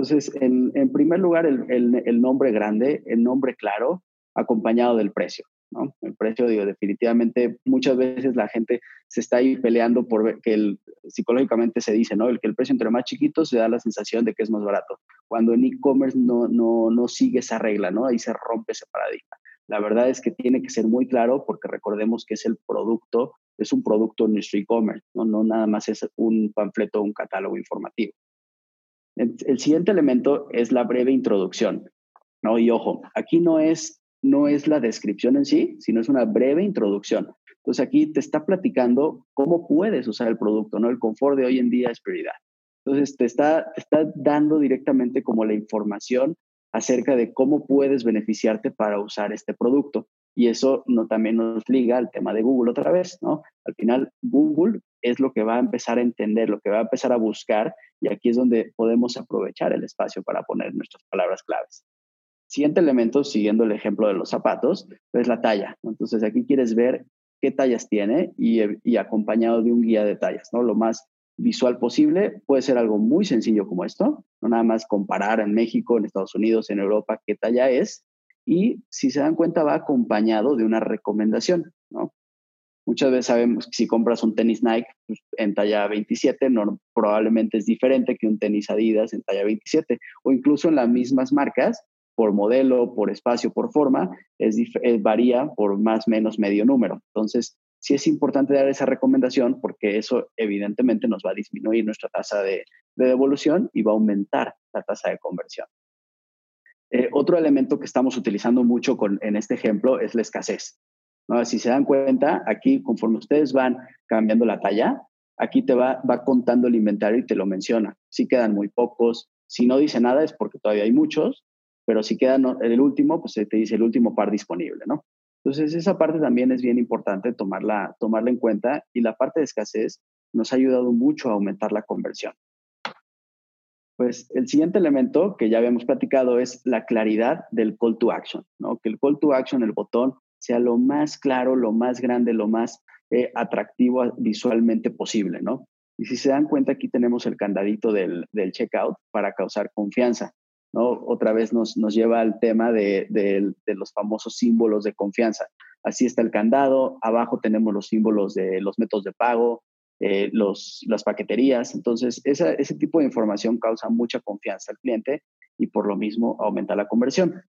Speaker 8: Entonces, en, primer lugar, el, nombre grande, el nombre claro, acompañado del precio. ¿no? El precio, digo, definitivamente muchas veces la gente se está ahí peleando por ver que el, psicológicamente se dice, ¿no? El que el precio entre más chiquito se da la sensación de que es más barato. Cuando en e-commerce no, no, no sigue esa regla, ¿no? Ahí se rompe ese paradigma. La verdad es que tiene que ser muy claro porque recordemos que es el producto, es un producto en nuestro e-commerce, ¿no? no nada más es un panfleto o un catálogo informativo. El, siguiente elemento es la breve introducción, ¿no? Y ojo, aquí no es no es la descripción en sí, sino es una breve introducción. Entonces aquí te está platicando cómo puedes usar el producto, ¿no? El confort de hoy en día es prioridad. Entonces te está, está dando directamente como la información acerca de cómo puedes beneficiarte para usar este producto. Y eso no, también nos liga al tema de Google otra vez, ¿no? Al final, Google es lo que va a empezar a entender, lo que va a empezar a buscar, y aquí es donde podemos aprovechar el espacio para poner nuestras palabras claves. Siguiente elemento, siguiendo el ejemplo de los zapatos, es la talla. Entonces aquí quieres ver qué tallas tiene y, acompañado de un guía de tallas, ¿no? Lo más visual posible. Puede ser algo muy sencillo como esto, no nada más comparar en México, en Estados Unidos, en Europa qué talla es. Y si se dan cuenta, va acompañado de una recomendación, ¿no? Muchas veces sabemos que si compras un tenis Nike pues, en talla 27, no, probablemente es diferente que un tenis Adidas en talla 27, o incluso en las mismas marcas, por modelo, por espacio, por forma, es, varía por más o menos medio número. Entonces, sí es importante dar esa recomendación porque eso evidentemente nos va a disminuir nuestra tasa de, devolución y va a aumentar la tasa de conversión. Eh, otro elemento que estamos utilizando mucho en este ejemplo es la escasez. Si se dan cuenta, aquí conforme ustedes van cambiando la talla, aquí te va, va contando el inventario y te lo menciona. Si quedan muy pocos, si no dice nada es porque todavía hay muchos, pero si queda el último, pues te dice el último par disponible, ¿no? Entonces, esa parte también es bien importante tomarla, tomarla en cuenta y la parte de escasez nos ha ayudado mucho a aumentar la conversión. Pues el siguiente elemento que ya habíamos platicado es la claridad del call to action, ¿no? Que el call to action, el botón, sea lo más claro, lo más grande, lo más eh, atractivo visualmente posible, ¿no? Y si se dan cuenta, aquí tenemos el candadito del, del checkout para causar confianza. Otra vez nos, lleva al tema de, los famosos símbolos de confianza. Así está el candado, abajo tenemos los símbolos de los métodos de pago, eh, las paqueterías. Entonces, ese tipo de información causa mucha confianza al cliente y por lo mismo aumenta la conversión.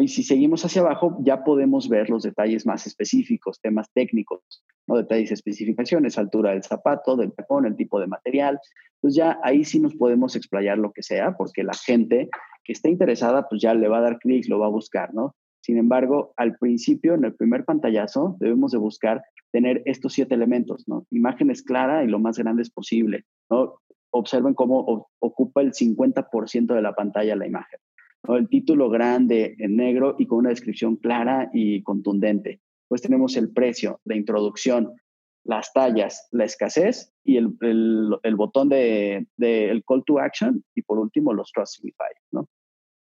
Speaker 8: Y si seguimos hacia abajo, ya podemos ver los detalles más específicos, temas técnicos, ¿no? detalles, especificaciones, altura del zapato, del tacón, el tipo de material. Pues ya ahí sí nos podemos explayar lo que sea, porque la gente que esté interesada, pues ya le va a dar clic, lo va a buscar, ¿no? Sin embargo, al principio, en el primer pantallazo, debemos de buscar tener estos siete elementos, ¿no? Imágenes clara y lo más grandes posible, ¿no? Observen cómo ocupa el 50% de la pantalla la imagen. El título grande en negro y con una descripción clara y contundente. Pues tenemos el precio, la introducción, las tallas, la escasez y el, botón de, el call to action y por último los Trustify, ¿no?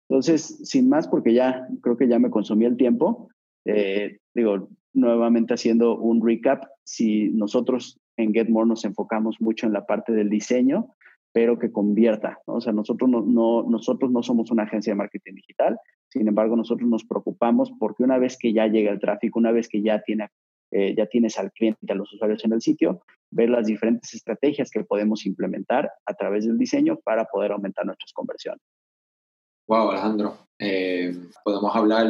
Speaker 8: Entonces, sin más, porque ya creo que ya me consumí el tiempo, eh, digo, nuevamente haciendo un recap, si nosotros en GetMore nos enfocamos mucho en la parte del diseño, pero que convierta. O sea, nosotros no, no, nosotros no somos una agencia de marketing digital, sin embargo, nosotros nos preocupamos porque una vez que ya llega el tráfico, una vez que ya, tiene, eh, ya tienes al cliente, a los usuarios en el sitio, ver las diferentes estrategias que podemos implementar a través del diseño para poder aumentar nuestras conversiones.
Speaker 2: Wow, Alejandro. Eh, podemos hablar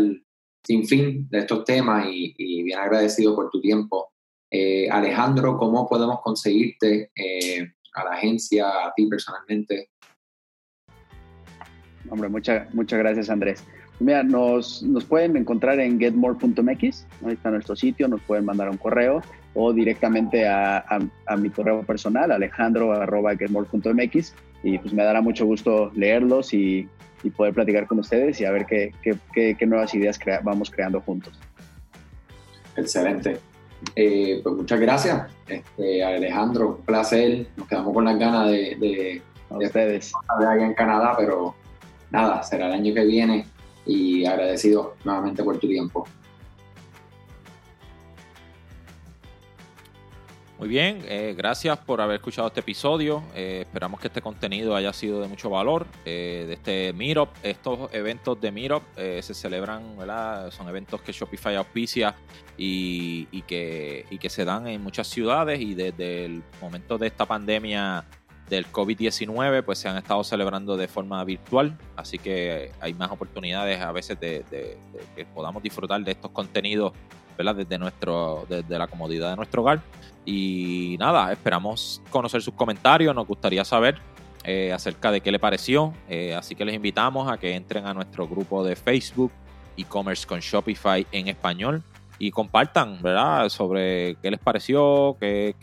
Speaker 2: sin fin de estos temas y, bien agradecido por tu tiempo. Eh, Alejandro, ¿cómo podemos conseguirte a la agencia, a ti personalmente?
Speaker 8: Hombre, muchas muchas gracias Andrés. Mira, nos, nos pueden encontrar en getmore.mx, ahí está nuestro sitio, nos pueden mandar un correo o directamente a, a, mi correo personal, alejandro.getmore.mx. y pues me dará mucho gusto leerlos y, y poder platicar con ustedes y a ver qué, qué, qué, nuevas ideas vamos creando juntos.
Speaker 2: Excelente. Eh, pues muchas gracias, este, Alejandro. Un placer. Nos quedamos con las ganas de, de,
Speaker 8: de ustedes.
Speaker 2: de allá en Canadá, pero nada, será el año que viene y agradecido nuevamente por tu tiempo.
Speaker 1: Muy bien, eh, gracias por haber escuchado este episodio. Eh, esperamos que este contenido haya sido de mucho valor. Eh, de este Meetup, estos eventos de Meetup se celebran. Son eventos que Shopify auspicia y, que, y que se dan en muchas ciudades y desde el momento de esta pandemia del COVID-19, pues se han estado celebrando de forma virtual, así que hay más oportunidades a veces de, que podamos disfrutar de estos contenidos, Desde, nuestro, desde la comodidad de nuestro hogar. Y nada, esperamos conocer sus comentarios, nos gustaría saber eh, acerca de qué le pareció, eh, así que les invitamos a que entren a nuestro grupo de Facebook, e-commerce con Shopify en español, y compartan, ¿verdad? Sobre qué les pareció, qué,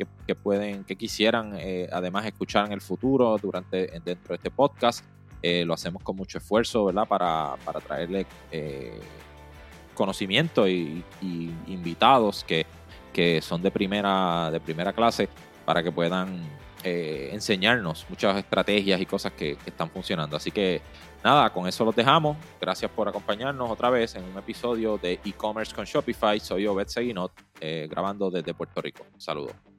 Speaker 1: pueden, qué quisieran, eh, además escuchar en el futuro durante dentro de este podcast. lo hacemos con mucho esfuerzo, ¿verdad? Para, para traerle conocimiento y invitados que que son de primera, de primera clase para que puedan eh, enseñarnos muchas estrategias y cosas que, están funcionando. Así que nada, con eso los dejamos. Gracias por acompañarnos otra vez en un episodio de e-commerce con Shopify. Soy Obed Seguinot, eh, grabando desde Puerto Rico. Saludos.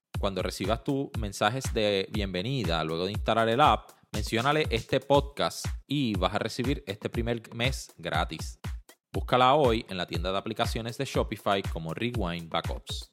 Speaker 1: cuando recibas tus mensajes de bienvenida luego de instalar el app, menciónale este podcast y vas a recibir este primer mes gratis. Búscala hoy en la tienda de aplicaciones de Shopify como Rewind Backups.